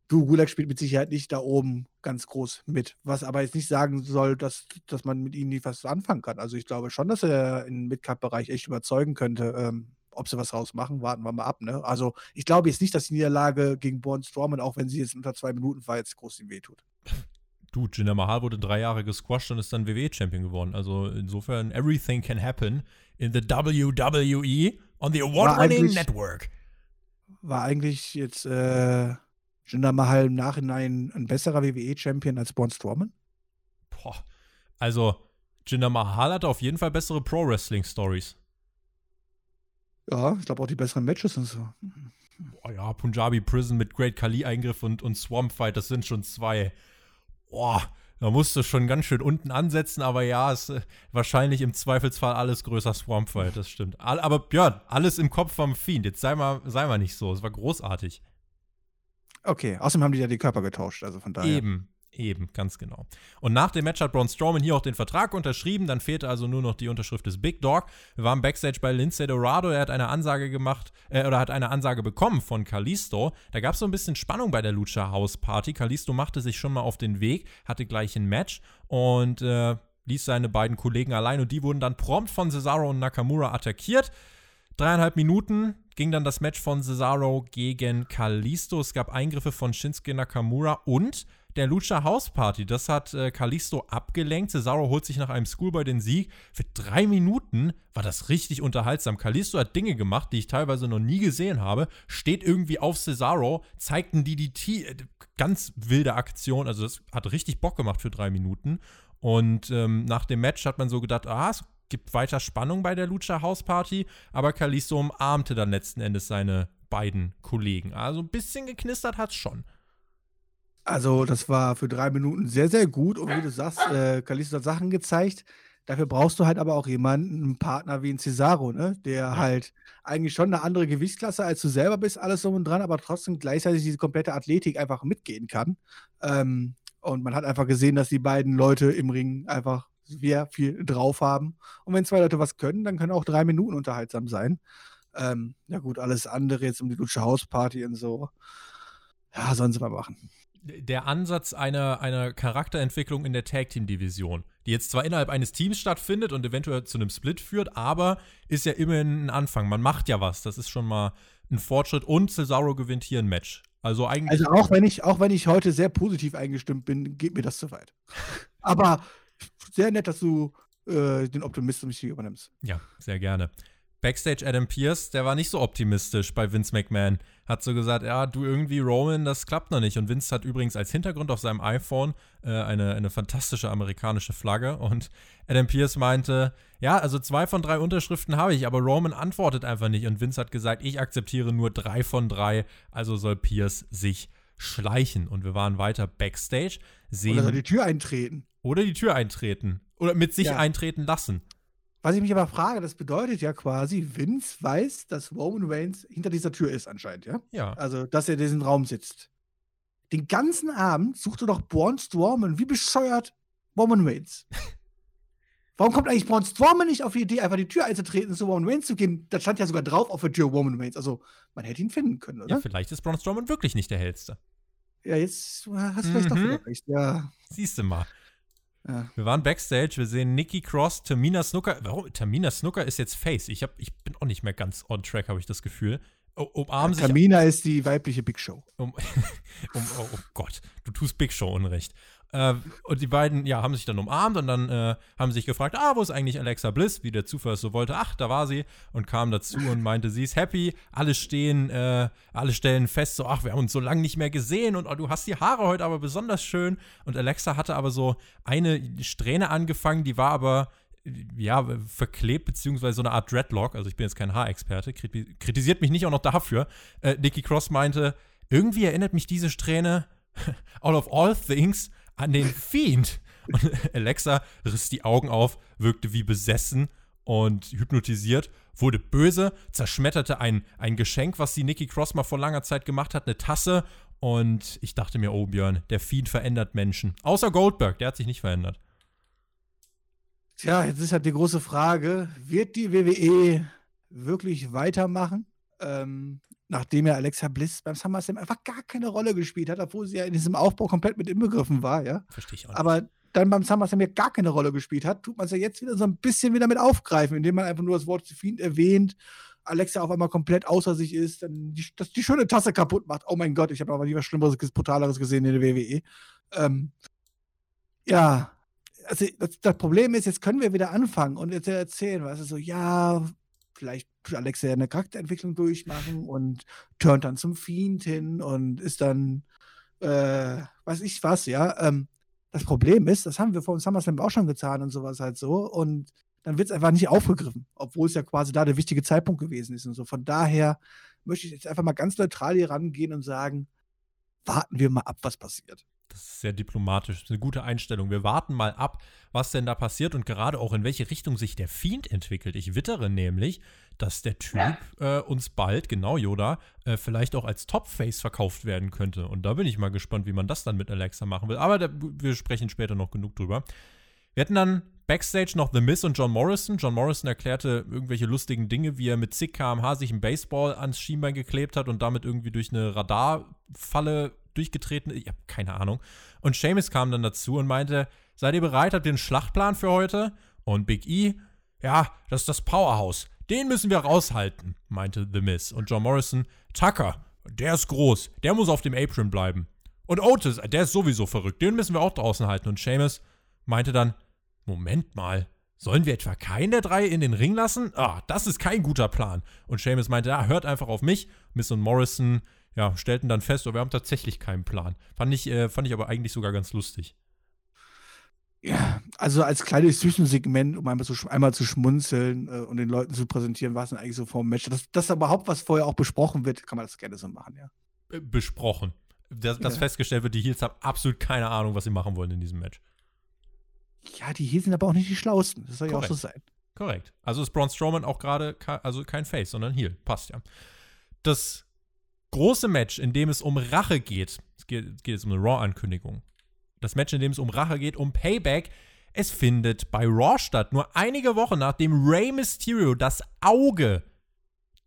Drew Gulak spielt mit Sicherheit nicht da oben ganz groß mit. Was aber jetzt nicht sagen soll, dass, dass man mit ihm nie was anfangen kann. Also ich glaube schon, dass er im Midcard-Bereich echt überzeugen könnte. Ähm, ob sie was rausmachen, warten wir mal ab. Ne? Also ich glaube jetzt nicht, dass die Niederlage gegen Braun Strowman, auch wenn sie jetzt unter zwei Minuten war, jetzt groß ihm wehtut. Du, Jinder Mahal wurde drei Jahre gesquashed und ist dann WWE-Champion geworden. Also insofern, everything can happen in the WWE on the award-winning network. War eigentlich jetzt äh, Jinder Mahal im Nachhinein ein besserer WWE-Champion als Braun Strowman? Boah. Also, Jinder Mahal hatte auf jeden Fall bessere Pro-Wrestling-Stories. Ja, ich glaube auch die besseren Matches und so. Boah, ja, Punjabi Prison mit Great Khali-Eingriff und, und Swamp Fight, das sind schon zwei. Boah, da musst du schon ganz schön unten ansetzen, aber ja, ist äh, wahrscheinlich im Zweifelsfall alles größer Swamp Fight, das stimmt. All, aber Björn, alles im Kopf vom Fiend. Jetzt sei mal, sei mal nicht so, es war großartig. Okay, außerdem haben die ja die Körper getauscht, also von daher. Eben, eben, ganz genau. Und nach dem Match hat Braun Strowman hier auch den Vertrag unterschrieben. Dann fehlte also nur noch die Unterschrift des Big Dog. Wir waren backstage bei Lindsay Dorado. Er hat eine Ansage gemacht, äh, oder hat eine Ansage bekommen von Kalisto. Da gab es so ein bisschen Spannung bei der Lucha House Party. Kalisto machte sich schon mal auf den Weg, hatte gleich ein Match und äh, ließ seine beiden Kollegen allein. Und die wurden dann prompt von Cesaro und Nakamura attackiert. Dreieinhalb Minuten ging dann das Match von Cesaro gegen Kalisto. Es gab Eingriffe von Shinsuke Nakamura und der Lucha House Party. Das hat äh, Kalisto abgelenkt. Cesaro holt sich nach einem Schoolboy den Sieg. Für drei Minuten war das richtig unterhaltsam. Kalisto hat Dinge gemacht, die ich teilweise noch nie gesehen habe. Steht irgendwie auf Cesaro, zeigt ein DDT. äh, Ganz wilde Aktion. Also, das hat richtig Bock gemacht für drei Minuten. Und ähm, nach dem Match hat man so gedacht, ah, es gibt weiter Spannung bei der Lucha House Party, aber Kalisto umarmte dann letzten Endes seine beiden Kollegen. Also ein bisschen geknistert hat's schon. Also, das war für drei Minuten sehr, sehr gut. Und wie du sagst, äh, Kalisto hat Sachen gezeigt, Dafür brauchst du halt aber auch jemanden, einen Partner wie ein Cesaro, ne? Der Ja. halt eigentlich schon eine andere Gewichtsklasse als du selber bist, alles drum und dran, aber trotzdem gleichzeitig diese komplette Athletik einfach mitgehen kann. Ähm, und man hat einfach gesehen, dass die beiden Leute im Ring einfach sehr viel drauf haben. Und wenn zwei Leute was können, dann können auch drei Minuten unterhaltsam sein. Ähm, ja gut, alles andere jetzt um die Lutsche Hausparty und so. Ja, sollen sie mal machen. Der Ansatz einer, einer Charakterentwicklung in der Tag Team Division, die jetzt zwar innerhalb eines Teams stattfindet und eventuell zu einem Split führt, aber ist ja immerhin ein Anfang. Man macht ja was. Das ist schon mal ein Fortschritt und Cesaro gewinnt hier ein Match. Also eigentlich. Also auch wenn ich, auch wenn ich heute sehr positiv eingestimmt bin, geht mir das zu weit. Aber sehr nett, dass du äh, den Optimismus hier übernimmst. Ja, sehr gerne. Backstage Adam Pierce, der war nicht so optimistisch bei Vince McMahon. Hat so gesagt, ja, du irgendwie Roman, das klappt noch nicht. Und Vince hat übrigens als Hintergrund auf seinem iPhone äh, eine, eine fantastische amerikanische Flagge. Und Adam Pierce meinte, ja, also zwei von drei Unterschriften habe ich, aber Roman antwortet einfach nicht. Und Vince hat gesagt, ich akzeptiere nur drei von drei, also soll Pierce sich schleichen. Und wir waren weiter Backstage, sehen Oder die Tür eintreten. oder die Tür eintreten. Oder mit sich Ja. eintreten lassen. Was ich mich aber frage, das bedeutet ja quasi, Vince weiß, dass Roman Reigns hinter dieser Tür ist anscheinend, ja? Ja. Also, dass er in diesem Raum sitzt. Den ganzen Abend sucht er doch Braun Strowman, wie bescheuert, Roman Reigns. Warum kommt eigentlich Braun Strowman nicht auf die Idee, einfach die Tür einzutreten und zu Roman Reigns zu gehen? Da stand ja sogar drauf auf der Tür Roman Reigns. Also, man hätte ihn finden können, Ja, oder? vielleicht ist Braun Strowman wirklich nicht der hellste. Ja, jetzt hast du vielleicht doch Mhm. wieder recht. Ja, Siehst du mal. Ja. Wir waren Backstage, wir sehen Nikki Cross, Tamina Snooker. Warum? Tamina Snooker ist jetzt Face. Ich, hab, ich bin auch nicht mehr ganz on track, habe ich das Gefühl. Umarmen sich. Tamina ist die weibliche Big Show. Um, um, oh, oh Gott, du tust Big Show Unrecht. Äh, und die beiden, ja, haben sich dann umarmt und dann äh, haben sich gefragt, ah, wo ist eigentlich Alexa Bliss? Wie der Zufall es so wollte. Ach, da war sie und kam dazu und meinte, sie ist happy. Alle stehen, äh, alle stellen fest, so, ach, wir haben uns so lange nicht mehr gesehen und oh, du hast die Haare heute aber besonders schön. Und Alexa hatte aber so eine Strähne angefangen, die war aber ja, verklebt, beziehungsweise so eine Art Dreadlock. Also ich bin jetzt kein Haarexperte, kriti- kritisiert mich nicht auch noch dafür. Äh, Nikki Cross meinte, irgendwie erinnert mich diese Strähne, out of all things, an den Fiend. Und Alexa riss die Augen auf, wirkte wie besessen und hypnotisiert, wurde böse, zerschmetterte ein, ein Geschenk, was die Nikki Cross mal vor langer Zeit gemacht hat, eine Tasse. Und ich dachte mir, oh Björn, der Fiend verändert Menschen. Außer Goldberg, der hat sich nicht verändert. Tja, jetzt ist halt die große Frage, wird die WWE wirklich weitermachen, ähm, nachdem ja Alexa Bliss beim SummerSlam einfach gar keine Rolle gespielt hat, obwohl sie ja in diesem Aufbau komplett mit inbegriffen war, ja. Verstehe ich auch nicht. Aber dann beim SummerSlam ja gar keine Rolle gespielt hat, tut man es ja jetzt wieder so ein bisschen wieder mit aufgreifen, indem man einfach nur das Wort Fiend erwähnt, Alexa auf einmal komplett außer sich ist, dann die, das, die schöne Tasse kaputt macht. Oh mein Gott, ich habe aber nie was Schlimmeres, Brutaleres gesehen in der WWE. Ähm, ja, also das, das Problem ist, jetzt können wir wieder anfangen und jetzt erzählen, weißt du, so, ja, vielleicht Alexa eine Charakterentwicklung durchmachen und turnt dann zum Fiend hin und ist dann, äh, weiß ich was, ja. Ähm, das Problem ist, das haben wir vor dem SummerSlam auch schon getan und sowas halt so und dann wird es einfach nicht aufgegriffen, obwohl es ja quasi da der wichtige Zeitpunkt gewesen ist und so. Von daher möchte ich jetzt einfach mal ganz neutral hier rangehen und sagen, warten wir mal ab, was passiert. Das ist sehr diplomatisch, das ist eine gute Einstellung. Wir warten mal ab, was denn da passiert und gerade auch in welche Richtung sich der Fiend entwickelt. Ich wittere nämlich, dass der Typ äh, uns bald, genau Yoda, äh, vielleicht auch als Top-Face verkauft werden könnte. Und da bin ich mal gespannt, wie man das dann mit Alexa machen will. Aber da, wir sprechen später noch genug drüber. Wir hatten dann Backstage noch The Miz und John Morrison. John Morrison erklärte irgendwelche lustigen Dinge, wie er mit zig kmh sich einen Baseball ans Schienbein geklebt hat und damit irgendwie durch eine Radarfalle durchgetreten. Ich habe keine Ahnung. Und Seamus kam dann dazu und meinte, seid ihr bereit? Habt ihr einen Schlachtplan für heute? Und Big E, ja, das ist das Powerhouse. Den müssen wir raushalten, meinte The Miz. Und John Morrison, Tucker, der ist groß, der muss auf dem Apron bleiben. Und Otis, der ist sowieso verrückt, den müssen wir auch draußen halten. Und Seamus meinte dann, Moment mal, sollen wir etwa keinen der drei in den Ring lassen? Ah, das ist kein guter Plan. Und Seamus meinte, ja, hört einfach auf mich. Miss und Morrison, ja, stellten dann fest, oh, wir haben tatsächlich keinen Plan. Fand ich, äh, fand ich aber eigentlich sogar ganz lustig. Ja, also als kleines Zwischensegment, um einmal, zu, einmal zu schmunzeln äh, und den Leuten zu präsentieren, was denn eigentlich so vor dem Match. Dass das überhaupt was vorher auch besprochen wird, kann man das gerne so machen, ja. Äh, besprochen. Das, das Ja. festgestellt wird, die Heels haben absolut keine Ahnung, was sie machen wollen in diesem Match. Ja, die hier sind aber auch nicht die schlausten. Das soll ja auch so Korrekt. sein. Korrekt. Also ist Braun Strowman auch gerade also kein Face, sondern Heel. Passt ja. Das große Match, in dem es um Rache geht, es geht, es geht jetzt um eine Raw-Ankündigung. Das Match, in dem es um Rache geht, um Payback, es findet bei Raw statt. Nur einige Wochen nachdem Rey Mysterio das Auge,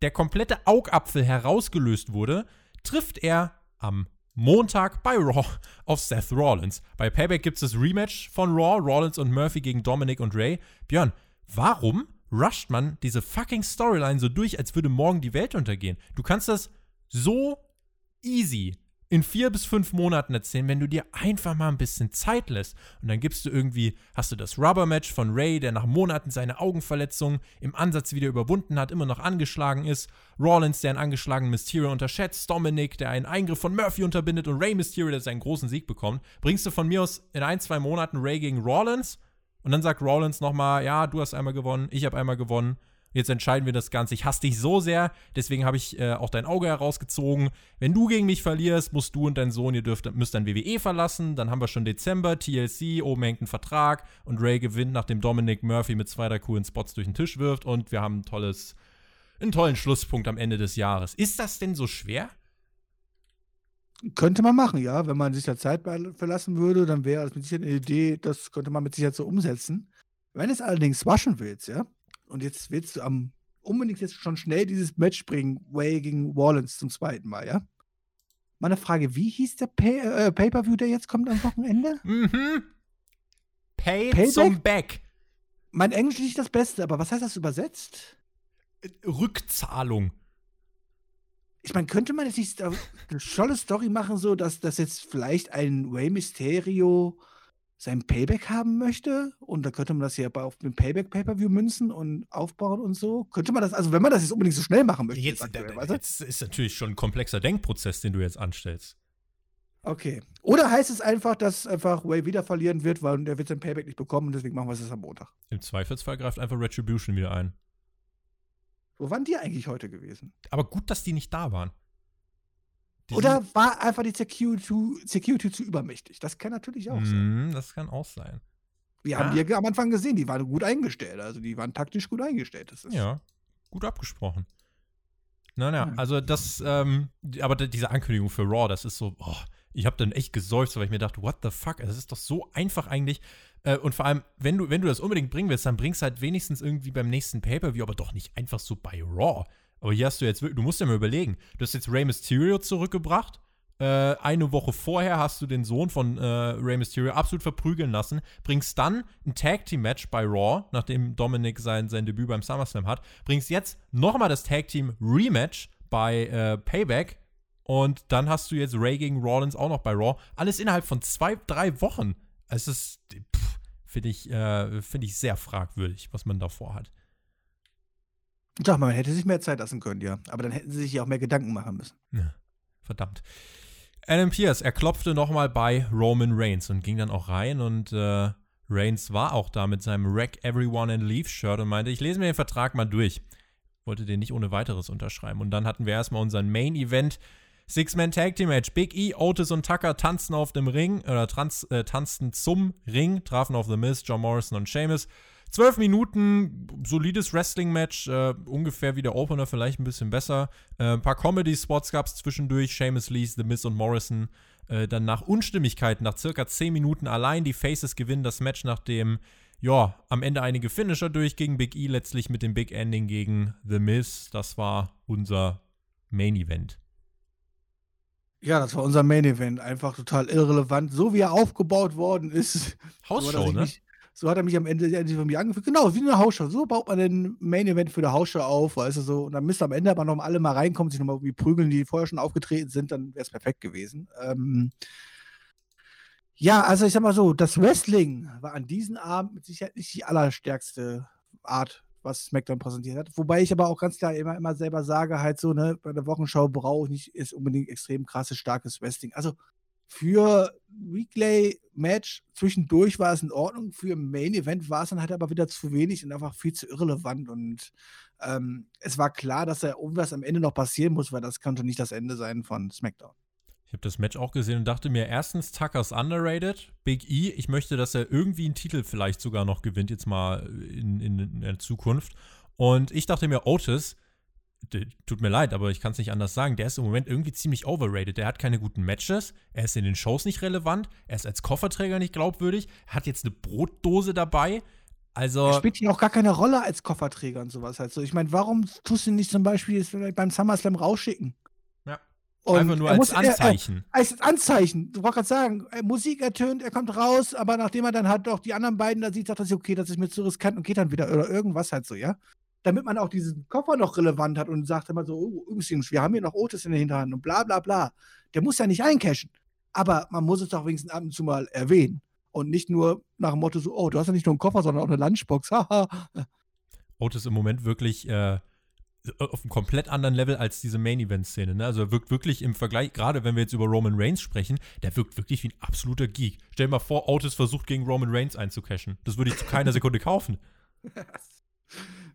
der komplette Augapfel herausgelöst wurde, trifft er am Montag bei Raw auf Seth Rollins. Bei Payback gibt es das Rematch von Raw, Rollins und Murphy gegen Dominic und Ray. Björn, warum rusht man diese fucking Storyline so durch, als würde morgen die Welt untergehen? Du kannst das so easy in vier bis fünf Monaten erzählen, wenn du dir einfach mal ein bisschen Zeit lässt. Und dann gibst du irgendwie, hast du das Rubber-Match von Ray, der nach Monaten seine Augenverletzung im Ansatz wieder überwunden hat, immer noch angeschlagen ist. Rollins, der einen angeschlagenen Mysterio unterschätzt. Dominic, der einen Eingriff von Murphy unterbindet. Und Ray Mysterio, der seinen großen Sieg bekommt. Bringst du von mir aus in ein, zwei Monaten Ray gegen Rollins? Und dann sagt Rollins nochmal, ja, du hast einmal gewonnen, ich habe einmal gewonnen. Jetzt entscheiden wir das Ganze. Ich hasse dich so sehr, deswegen habe ich äh, auch dein Auge herausgezogen. Wenn du gegen mich verlierst, musst du und dein Sohn, ihr dürft, müsst dann WWE verlassen. Dann haben wir schon Dezember, TLC, oben hängt ein Vertrag und Ray gewinnt, nachdem Dominic Murphy mit zwei, drei coolen Spots durch den Tisch wirft und wir haben ein tolles, einen tollen Schlusspunkt am Ende des Jahres. Ist das denn so schwer? Könnte man machen, ja. Wenn man sich da Zeit verlassen würde, dann wäre das mit Sicherheit eine Idee, das könnte man mit Sicherheit so umsetzen. Wenn es allerdings waschen willst, ja, und jetzt willst du am unbedingt jetzt schon schnell dieses Match bringen, Way gegen Wallens zum zweiten Mal, ja? Meine Frage, wie hieß der Pay äh, Pay-Per-View, der jetzt kommt am Wochenende? Mhm. Pay Payback? zum Back. Mein Englisch ist nicht das Beste, aber was heißt das übersetzt? Rückzahlung. Ich meine, könnte man jetzt nicht sto- eine tolle Story machen, so dass, dass jetzt vielleicht ein Rey Mysterio sein Payback haben möchte? Und da könnte man das ja auf dem Payback-Pay-Per-View münzen und aufbauen und so. Könnte man das, also wenn man das jetzt unbedingt so schnell machen möchte, Jetzt, aktuell, weißt du? jetzt ist natürlich schon ein komplexer Denkprozess, den du jetzt anstellst. Okay. Oder heißt es einfach, dass einfach Way wieder verlieren wird, weil er wird sein Payback nicht bekommen und deswegen machen wir es jetzt am Montag. Im Zweifelsfall greift einfach Retribution wieder ein. Wo waren die eigentlich heute gewesen? Aber gut, dass die nicht da waren. Die Oder war einfach die Security, Security zu übermächtig? Das kann natürlich auch sein. Mhm, das kann auch sein. Wir Ah. haben die ja am Anfang gesehen, die waren gut eingestellt. Also die waren taktisch gut eingestellt. Das ist Ja, gut abgesprochen. Na, na, Ja. also das, ähm, aber diese Ankündigung für Raw, das ist so, oh, ich habe dann echt geseufzt, weil ich mir dachte, what the fuck, das ist doch so einfach eigentlich. Äh, und vor allem, wenn du, wenn du das unbedingt bringen willst, dann bringst halt wenigstens irgendwie beim nächsten Pay-Per-View, aber doch nicht einfach so bei Raw. Aber hier hast du jetzt wirklich, du musst ja mal überlegen, du hast jetzt Rey Mysterio zurückgebracht. Äh, eine Woche vorher hast du den Sohn von äh, Rey Mysterio absolut verprügeln lassen, bringst dann ein Tag Team Match bei Raw, nachdem Dominic sein, sein Debüt beim SummerSlam hat, bringst jetzt nochmal das Tag Team Rematch bei äh, Payback und dann hast du jetzt Ray gegen Rollins auch noch bei Raw. Alles innerhalb von zwei, drei Wochen. Es ist, finde ich, äh, finde ich sehr fragwürdig, was man davor hat. Sag mal, man hätte sich mehr Zeit lassen können, ja. Aber dann hätten sie sich ja auch mehr Gedanken machen müssen. Ja, verdammt. Adam Pierce, er klopfte nochmal bei Roman Reigns und ging dann auch rein und äh, Reigns war auch da mit seinem Wreck Everyone and Leave Shirt und meinte, ich lese mir den Vertrag mal durch. Wollte den nicht ohne weiteres unterschreiben. Und dann hatten wir erstmal unseren Main Event. Six-Man Tag Team Match. Big E, Otis und Tucker tanzten auf dem Ring, oder trans, äh, tanzten zum Ring, trafen auf The Miz, John Morrison und Sheamus. Zwölf Minuten, solides Wrestling-Match, äh, ungefähr wie der Opener, vielleicht ein bisschen besser. Äh, ein paar Comedy-Spots gab es zwischendurch, Sheamus, Lee, The Miz und Morrison. Äh, dann nach Unstimmigkeiten, nach circa zehn Minuten allein, die Faces gewinnen das Match, nachdem, ja, am Ende einige Finisher durchgingen. Big E letztlich mit dem Big Ending gegen The Miz. Das war unser Main-Event. Ja, das war unser Main Event. Einfach total irrelevant. So wie er aufgebaut worden ist. Hausshow, ne? Mich, so hat er mich am Ende von mir angefühlt. Genau, wie eine Hausshow. So baut man den Main Event für eine Hausshow auf, weißt du so. Und dann müsste am Ende aber noch alle mal reinkommen, sich nochmal wie prügeln, die vorher schon aufgetreten sind, dann wäre es perfekt gewesen. Ähm, ja, also ich sag mal so, das Wrestling war an diesem Abend mit Sicherheit nicht die allerstärkste Art, was SmackDown präsentiert hat. Wobei ich aber auch ganz klar immer, immer selber sage, halt so, ne, bei der Wochenschau brauche ich nicht ist unbedingt extrem krasses, starkes Wrestling. Also für Weekly-Match zwischendurch war es in Ordnung, für Main Event war es dann halt aber wieder zu wenig und einfach viel zu irrelevant. Und ähm, es war klar, dass da irgendwas am Ende noch passieren muss, weil das konnte nicht das Ende sein von SmackDown. Ich habe das Match auch gesehen und dachte mir, erstens, Tucker's underrated. Big E, ich möchte, dass er irgendwie einen Titel vielleicht sogar noch gewinnt, jetzt mal in, in, in der Zukunft. Und ich dachte mir, Otis, tut mir leid, aber ich kann es nicht anders sagen, der ist im Moment irgendwie ziemlich overrated. Der hat keine guten Matches, er ist in den Shows nicht relevant, er ist als Kofferträger nicht glaubwürdig, hat jetzt eine Brotdose dabei. Also. Er spielt hier auch gar keine Rolle als Kofferträger und sowas halt so. Ich meine, warum tust du ihn nicht zum Beispiel beim SummerSlam rausschicken? Ja. Und Einfach nur als muss, Anzeichen. Er, er, als Anzeichen. Du wolltest gerade sagen, Musik ertönt, er kommt raus, aber nachdem er dann halt auch die anderen beiden da sieht, sagt er sich, okay, das ist mir zu riskant und geht dann wieder oder irgendwas halt so, ja? Damit man auch diesen Koffer noch relevant hat und sagt immer so, oh, übrigens, wir haben hier noch Otis in der Hinterhand und bla bla bla. Der muss ja nicht eincashen. Aber man muss es doch wenigstens ab und zu mal erwähnen. Und nicht nur nach dem Motto so, oh, du hast ja nicht nur einen Koffer, sondern auch eine Lunchbox. Otis im Moment wirklich äh, auf einem komplett anderen Level als diese Main-Event-Szene. Ne? Also er wirkt wirklich im Vergleich, gerade wenn wir jetzt über Roman Reigns sprechen, der wirkt wirklich wie ein absoluter Geek. Stell dir mal vor, Otis versucht gegen Roman Reigns einzucashen. Das würde ich zu keiner Sekunde kaufen.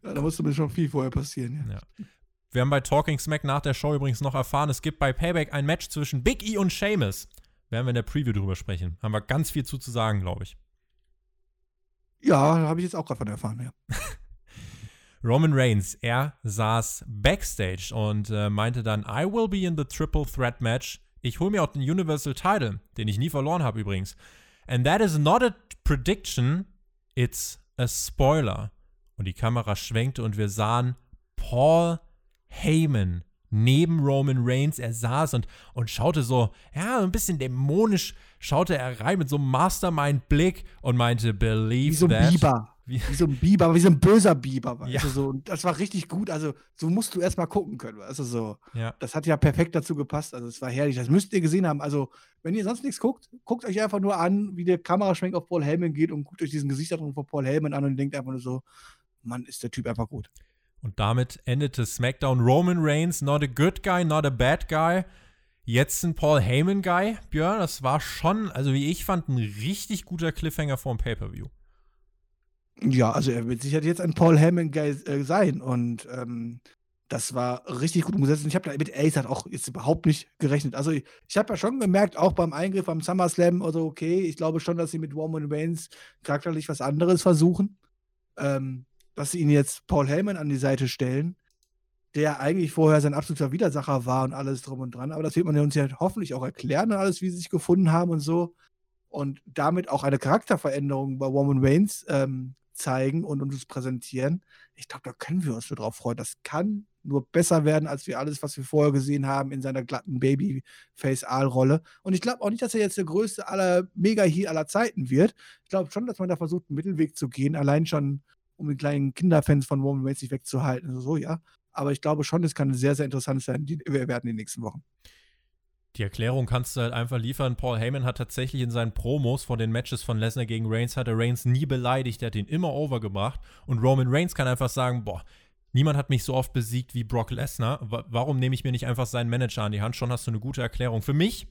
Ja, da musste mir schon viel vorher passieren. Ja. ja. Wir haben bei Talking Smack nach der Show übrigens noch erfahren, es gibt bei Payback ein Match zwischen Big E und Sheamus. Werden wir in der Preview drüber sprechen. Haben wir ganz viel zu, zu sagen, glaube ich. Ja, habe ich jetzt auch gerade von erfahren, ja. Roman Reigns, er saß backstage und äh, meinte dann, I will be in the Triple Threat Match. Ich hole mir auch den Universal Title, den ich nie verloren habe übrigens. And that is not a prediction, it's a spoiler und die Kamera schwenkte und wir sahen Paul Heyman neben Roman Reigns. Er saß und, und schaute so, ja, ein bisschen dämonisch schaute er rein mit so einem Mastermind-Blick und meinte, believe Wie so ein that. Biber. Wie, wie so ein Biber, wie so ein böser Biber. Ja. du, so. Das war richtig gut. Also, so musst du erstmal gucken können. Du, so. Ja. Das hat ja perfekt dazu gepasst. Also, es war herrlich. Das müsst ihr gesehen haben. Also, wenn ihr sonst nichts guckt, guckt euch einfach nur an, wie der Kameraschwenk auf Paul Heyman geht und guckt euch diesen Gesichtsausdruck von Paul Heyman an und denkt einfach nur so, Mann, ist der Typ einfach gut. Und damit endete SmackDown Roman Reigns, not a good guy, not a bad guy. Jetzt ein Paul Heyman Guy. Björn, das war schon, also wie ich fand, ein richtig guter Cliffhanger vor dem Pay-Per-View. Ja, also er wird sicher jetzt ein Paul Heyman Guy äh, sein. Und ähm, das war richtig gut umgesetzt. Und ich habe da mit Ace halt auch jetzt überhaupt nicht gerechnet. Also ich, ich habe ja schon gemerkt, auch beim Eingriff am SummerSlam, also okay, ich glaube schon, dass sie mit Roman Reigns charakterlich was anderes versuchen. Ähm, dass sie ihn jetzt Paul Heyman an die Seite stellen, der eigentlich vorher sein absoluter Widersacher war und alles drum und dran. Aber das wird man uns ja hoffentlich auch erklären und alles, wie sie sich gefunden haben und so. Und damit auch eine Charakterveränderung bei Roman Reigns ähm, zeigen und uns präsentieren. Ich glaube, da können wir uns nur drauf freuen. Das kann nur besser werden, als wir alles, was wir vorher gesehen haben in seiner glatten Babyface-Aal-Rolle. Und ich glaube auch nicht, dass er jetzt der größte aller Mega-Heal aller Zeiten wird. Ich glaube schon, dass man da versucht, einen Mittelweg zu gehen. Allein schon um die kleinen Kinderfans von Roman Reigns nicht wegzuhalten. Also so, ja. Aber ich glaube schon, es kann sehr, sehr interessant sein, die wir werden in den nächsten Wochen. Die Erklärung kannst du halt einfach liefern. Paul Heyman hat tatsächlich in seinen Promos vor den Matches von Lesnar gegen Reigns, hat er Reigns nie beleidigt, er hat ihn immer overgebracht. Und Roman Reigns kann einfach sagen, boah, niemand hat mich so oft besiegt wie Brock Lesnar. Warum nehme ich mir nicht einfach seinen Manager an die Hand? Schon hast du eine gute Erklärung. Für mich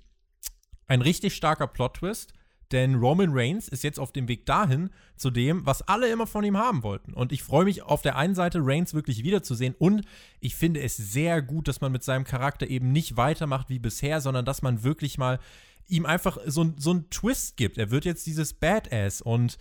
ein richtig starker Plot-Twist. Denn Roman Reigns ist jetzt auf dem Weg dahin zu dem, was alle immer von ihm haben wollten. Und ich freue mich auf der einen Seite, Reigns wirklich wiederzusehen. Und ich finde es sehr gut, dass man mit seinem Charakter eben nicht weitermacht wie bisher, sondern dass man wirklich mal ihm einfach so, so einen Twist gibt. Er wird jetzt dieses Badass und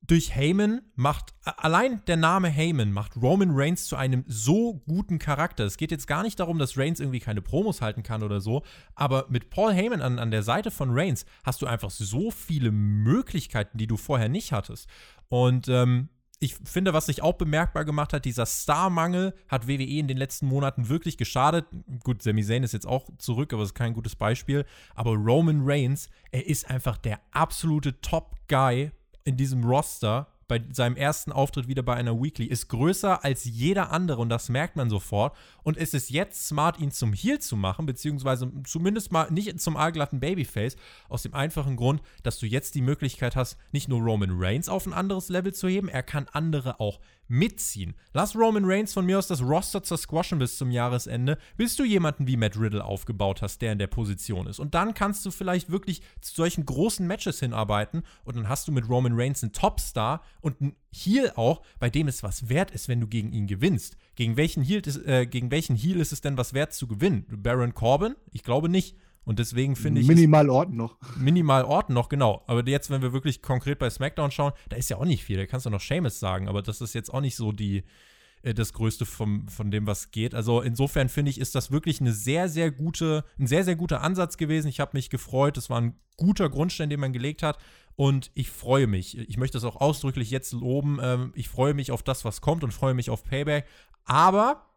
durch Heyman macht, allein der Name Heyman macht Roman Reigns zu einem so guten Charakter. Es geht jetzt gar nicht darum, dass Reigns irgendwie keine Promos halten kann oder so, aber mit Paul Heyman an, an der Seite von Reigns hast du einfach so viele Möglichkeiten, die du vorher nicht hattest. Und ähm, ich finde, was sich auch bemerkbar gemacht hat, dieser Star-Mangel hat WWE in den letzten Monaten wirklich geschadet. Gut, Sami Zayn ist jetzt auch zurück, aber das ist kein gutes Beispiel. Aber Roman Reigns, er ist einfach der absolute Top-Guy in diesem Roster bei seinem ersten Auftritt wieder bei einer Weekly ist größer als jeder andere und das merkt man sofort. Und ist es jetzt smart, ihn zum Heel zu machen, beziehungsweise zumindest mal nicht zum allglatten Babyface, aus dem einfachen Grund, dass du jetzt die Möglichkeit hast, nicht nur Roman Reigns auf ein anderes Level zu heben, er kann andere auch mitziehen. Lass Roman Reigns von mir aus das Roster zersquashen bis zum Jahresende, bis du jemanden wie Matt Riddle aufgebaut hast, der in der Position ist. Und dann kannst du vielleicht wirklich zu solchen großen Matches hinarbeiten und dann hast du mit Roman Reigns einen Topstar und einen Heel auch, bei dem es was wert ist, wenn du gegen ihn gewinnst. Gegen welchen Heel ist, äh, gegen welchen Heel ist es denn was wert zu gewinnen? Baron Corbin? Ich glaube nicht. Und deswegen finde ich. Minimal Orten noch. Minimal Orten noch, genau. Aber jetzt, wenn wir wirklich konkret bei SmackDown schauen, da ist ja auch nicht viel. Da kannst du noch Seamus sagen, aber das ist jetzt auch nicht so die, äh, das Größte vom, von dem, was geht. Also insofern finde ich, ist das wirklich eine sehr, sehr gute, ein sehr, sehr guter Ansatz gewesen. Ich habe mich gefreut. Es war ein guter Grundstein, den man gelegt hat. Und ich freue mich. Ich möchte es auch ausdrücklich jetzt loben. Ähm, ich freue mich auf das, was kommt und freue mich auf Payback. Aber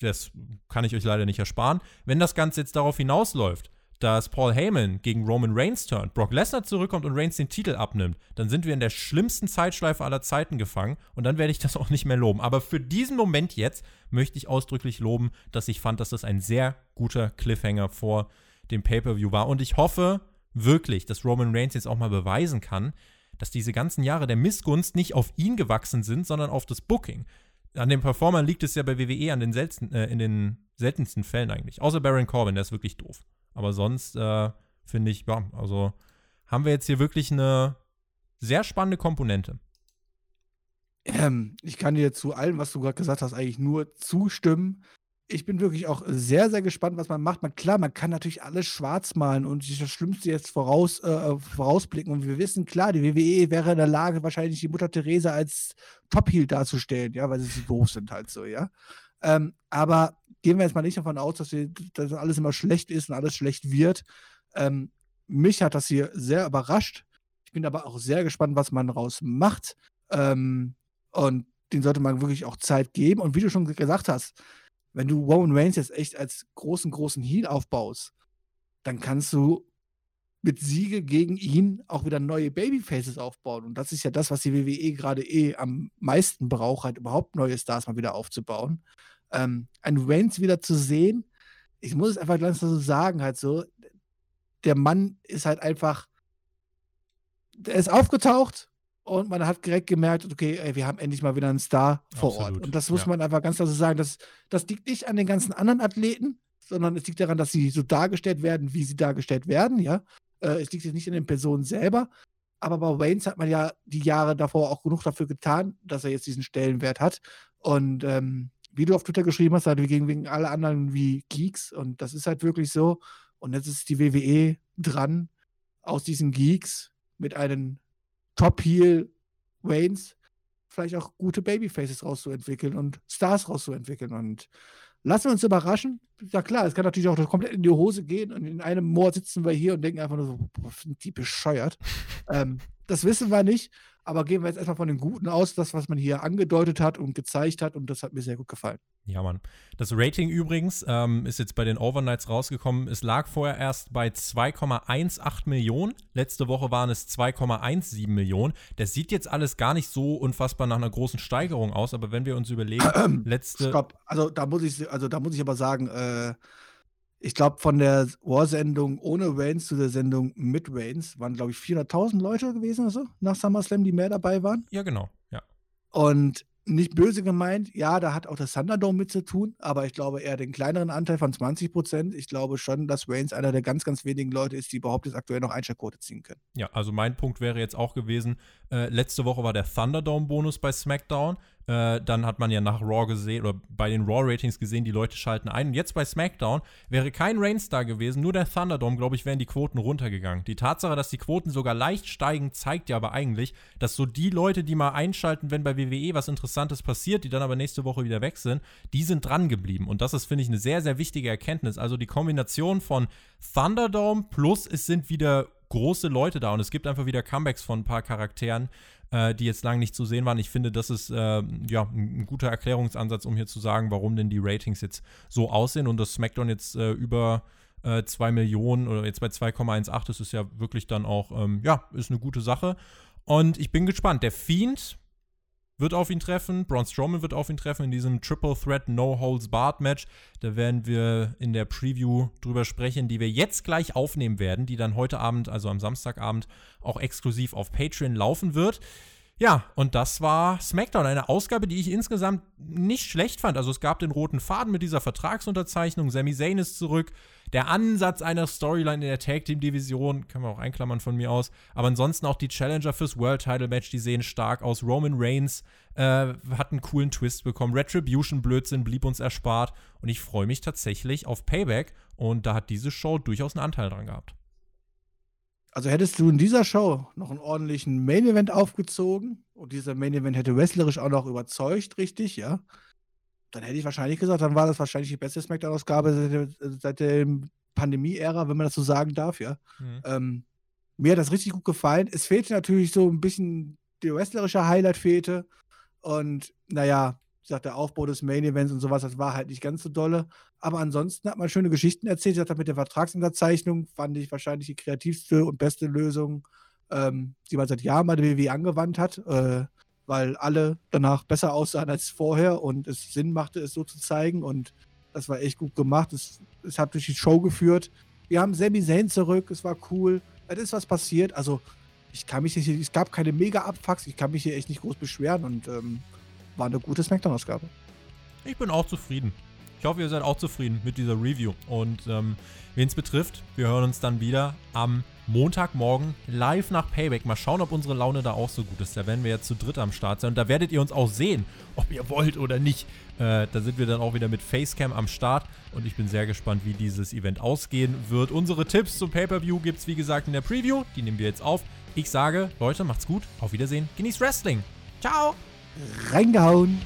das kann ich euch leider nicht ersparen, wenn das Ganze jetzt darauf hinausläuft, dass Paul Heyman gegen Roman Reigns turnt, Brock Lesnar zurückkommt und Reigns den Titel abnimmt, dann sind wir in der schlimmsten Zeitschleife aller Zeiten gefangen und dann werde ich das auch nicht mehr loben. Aber für diesen Moment jetzt möchte ich ausdrücklich loben, dass ich fand, dass das ein sehr guter Cliffhanger vor dem Pay-Per-View war. Und ich hoffe wirklich, dass Roman Reigns jetzt auch mal beweisen kann, dass diese ganzen Jahre der Missgunst nicht auf ihn gewachsen sind, sondern auf das Booking an den Performern liegt es ja bei WWE an den seltensten, äh, in den seltensten Fällen eigentlich. Außer Baron Corbin, der ist wirklich doof. Aber sonst äh, finde ich, ja, also haben wir jetzt hier wirklich eine sehr spannende Komponente. Ähm, ich kann dir zu allem, was du gerade gesagt hast, eigentlich nur zustimmen ich bin wirklich auch sehr, sehr gespannt, was man macht. Man, klar, man kann natürlich alles schwarz malen und das Schlimmste jetzt voraus, äh, vorausblicken. Und wir wissen, klar, die WWE wäre in der Lage, wahrscheinlich die Mutter Theresa als Top-Heel darzustellen, ja, weil sie so doof sind halt so, ja. Ähm, aber gehen wir jetzt mal nicht davon aus, dass, wir, dass alles immer schlecht ist und alles schlecht wird. Ähm, mich hat das hier sehr überrascht. Ich bin aber auch sehr gespannt, was man daraus macht. Ähm, und den sollte man wirklich auch Zeit geben. Und wie du schon gesagt hast, wenn du Roman Reigns jetzt echt als großen, großen Heal aufbaust, dann kannst du mit Siege gegen ihn auch wieder neue Babyfaces aufbauen. Und das ist ja das, was die WWE gerade eh am meisten braucht, halt überhaupt neue Stars mal wieder aufzubauen. Ähm, ein Reigns wieder zu sehen, ich muss es einfach ganz so sagen, halt so, der Mann ist halt einfach, der ist aufgetaucht, und man hat direkt gemerkt, okay, ey, wir haben endlich mal wieder einen Star vor Absolut. Ort. Und das muss ja. man einfach ganz klar so sagen. Das, das liegt nicht an den ganzen anderen Athleten, sondern es liegt daran, dass sie so dargestellt werden, wie sie dargestellt werden, ja. Äh, es liegt jetzt nicht an den Personen selber. Aber bei Waynes hat man ja die Jahre davor auch genug dafür getan, dass er jetzt diesen Stellenwert hat. Und ähm, wie du auf Twitter geschrieben hast, halt, wir gegen, wegen alle anderen wie Geeks. Und das ist halt wirklich so. Und jetzt ist die WWE dran, aus diesen Geeks mit einem Top-Heel Waynes vielleicht auch gute Babyfaces rauszuentwickeln und Stars rauszuentwickeln. Und lassen wir uns überraschen. Ja klar, es kann natürlich auch komplett in die Hose gehen und in einem Moor sitzen wir hier und denken einfach nur so, boah, sind die bescheuert. ähm, das wissen wir nicht. Aber gehen wir jetzt erstmal von den Guten aus, das, was man hier angedeutet hat und gezeigt hat. Und das hat mir sehr gut gefallen. Ja, Mann. Das Rating übrigens ähm, ist jetzt bei den Overnights rausgekommen. Es lag vorher erst bei 2,18 Millionen. Letzte Woche waren es 2,17 Millionen. Das sieht jetzt alles gar nicht so unfassbar nach einer großen Steigerung aus. Aber wenn wir uns überlegen, letzte. Stopp. Also da muss ich, also da muss ich aber sagen, äh, ich glaube, von der War-Sendung ohne Reigns zu der Sendung mit Reigns waren, glaube ich, 400.000 Leute gewesen oder so nach SummerSlam, die mehr dabei waren. Ja, genau, ja. Und nicht böse gemeint, ja, da hat auch das Thunderdome mit zu tun, aber ich glaube eher den kleineren Anteil von 20 Prozent. Ich glaube schon, dass Reigns einer der ganz, ganz wenigen Leute ist, die überhaupt jetzt aktuell noch Einschaltquote ziehen können. Ja, also mein Punkt wäre jetzt auch gewesen, äh, letzte Woche war der Thunderdome-Bonus bei SmackDown. Äh, dann hat man ja nach Raw gesehen oder bei den Raw-Ratings gesehen, die Leute schalten ein. Und jetzt bei SmackDown wäre kein Reigns da gewesen, nur der Thunderdome, glaube ich, wären die Quoten runtergegangen. Die Tatsache, dass die Quoten sogar leicht steigen, zeigt ja aber eigentlich, dass so die Leute, die mal einschalten, wenn bei WWE was Interessantes passiert, die dann aber nächste Woche wieder weg sind, die sind dran geblieben. Und das ist, finde ich, eine sehr, sehr wichtige Erkenntnis. Also die Kombination von Thunderdome plus es sind wieder große Leute da und es gibt einfach wieder Comebacks von ein paar Charakteren, äh, die jetzt lange nicht zu sehen waren. Ich finde, das ist äh, ja ein guter Erklärungsansatz, um hier zu sagen, warum denn die Ratings jetzt so aussehen und das SmackDown jetzt äh, über 2 äh, Millionen oder jetzt bei 2,18 ist, ist ja wirklich dann auch, ähm, ja, ist eine gute Sache. Und ich bin gespannt. Der Fiend wird auf ihn treffen. Braun Strowman wird auf ihn treffen in diesem Triple Threat No Holds Barred Match. Da werden wir in der Preview drüber sprechen, die wir jetzt gleich aufnehmen werden, die dann heute Abend, also am Samstagabend, auch exklusiv auf Patreon laufen wird. Ja, und das war SmackDown, eine Ausgabe, die ich insgesamt nicht schlecht fand. Also es gab den roten Faden mit dieser Vertragsunterzeichnung, Sami Zayn ist zurück, der Ansatz einer Storyline in der Tag Team Division, können wir auch einklammern von mir aus. Aber ansonsten auch die Challenger fürs World Title Match, die sehen stark aus. Roman Reigns äh, hat einen coolen Twist bekommen. Retribution Blödsinn blieb uns erspart. Und ich freue mich tatsächlich auf Payback. Und da hat diese Show durchaus einen Anteil dran gehabt. Also hättest du in dieser Show noch einen ordentlichen Main Event aufgezogen und dieser Main Event hätte wrestlerisch auch noch überzeugt, richtig, ja? Dann hätte ich wahrscheinlich gesagt, dann war das wahrscheinlich die beste Smackdown-Ausgabe seit, seit der Pandemie-Ära, wenn man das so sagen darf, ja. Mhm. Ähm, mir hat das richtig gut gefallen. Es fehlte natürlich so ein bisschen die wrestlerische Highlight fehlte. Und naja, ich sag, der Aufbau des Main Events und sowas, das war halt nicht ganz so dolle. Aber ansonsten hat man schöne Geschichten erzählt. Ich sag, mit der Vertragsunterzeichnung fand ich wahrscheinlich die kreativste und beste Lösung, ähm, die man seit Jahren bei der WWE angewandt hat, äh, weil alle danach besser aussahen als vorher und es Sinn machte, es so zu zeigen. Und das war echt gut gemacht. Es, es hat durch die Show geführt. Wir haben Sami Zayn zurück, es war cool. Es ist was passiert. Also, ich kann mich nicht, es gab keine mega Abfucks, ich kann mich hier echt nicht groß beschweren und ähm, war eine gute Smackdown-Ausgabe. Ich bin auch zufrieden. Ich hoffe, ihr seid auch zufrieden mit dieser Review. Und ähm, wen es betrifft, wir hören uns dann wieder am Montagmorgen live nach Payback. Mal schauen, ob unsere Laune da auch so gut ist. Da werden wir jetzt zu dritt am Start sein. Und da werdet ihr uns auch sehen, ob ihr wollt oder nicht. Äh, da sind wir dann auch wieder mit Facecam am Start. Und ich bin sehr gespannt, wie dieses Event ausgehen wird. Unsere Tipps zum Pay-Per-View gibt es, wie gesagt, in der Preview. Die nehmen wir jetzt auf. Ich sage, Leute, macht's gut. Auf Wiedersehen. Genießt Wrestling. Ciao. Reingehauen.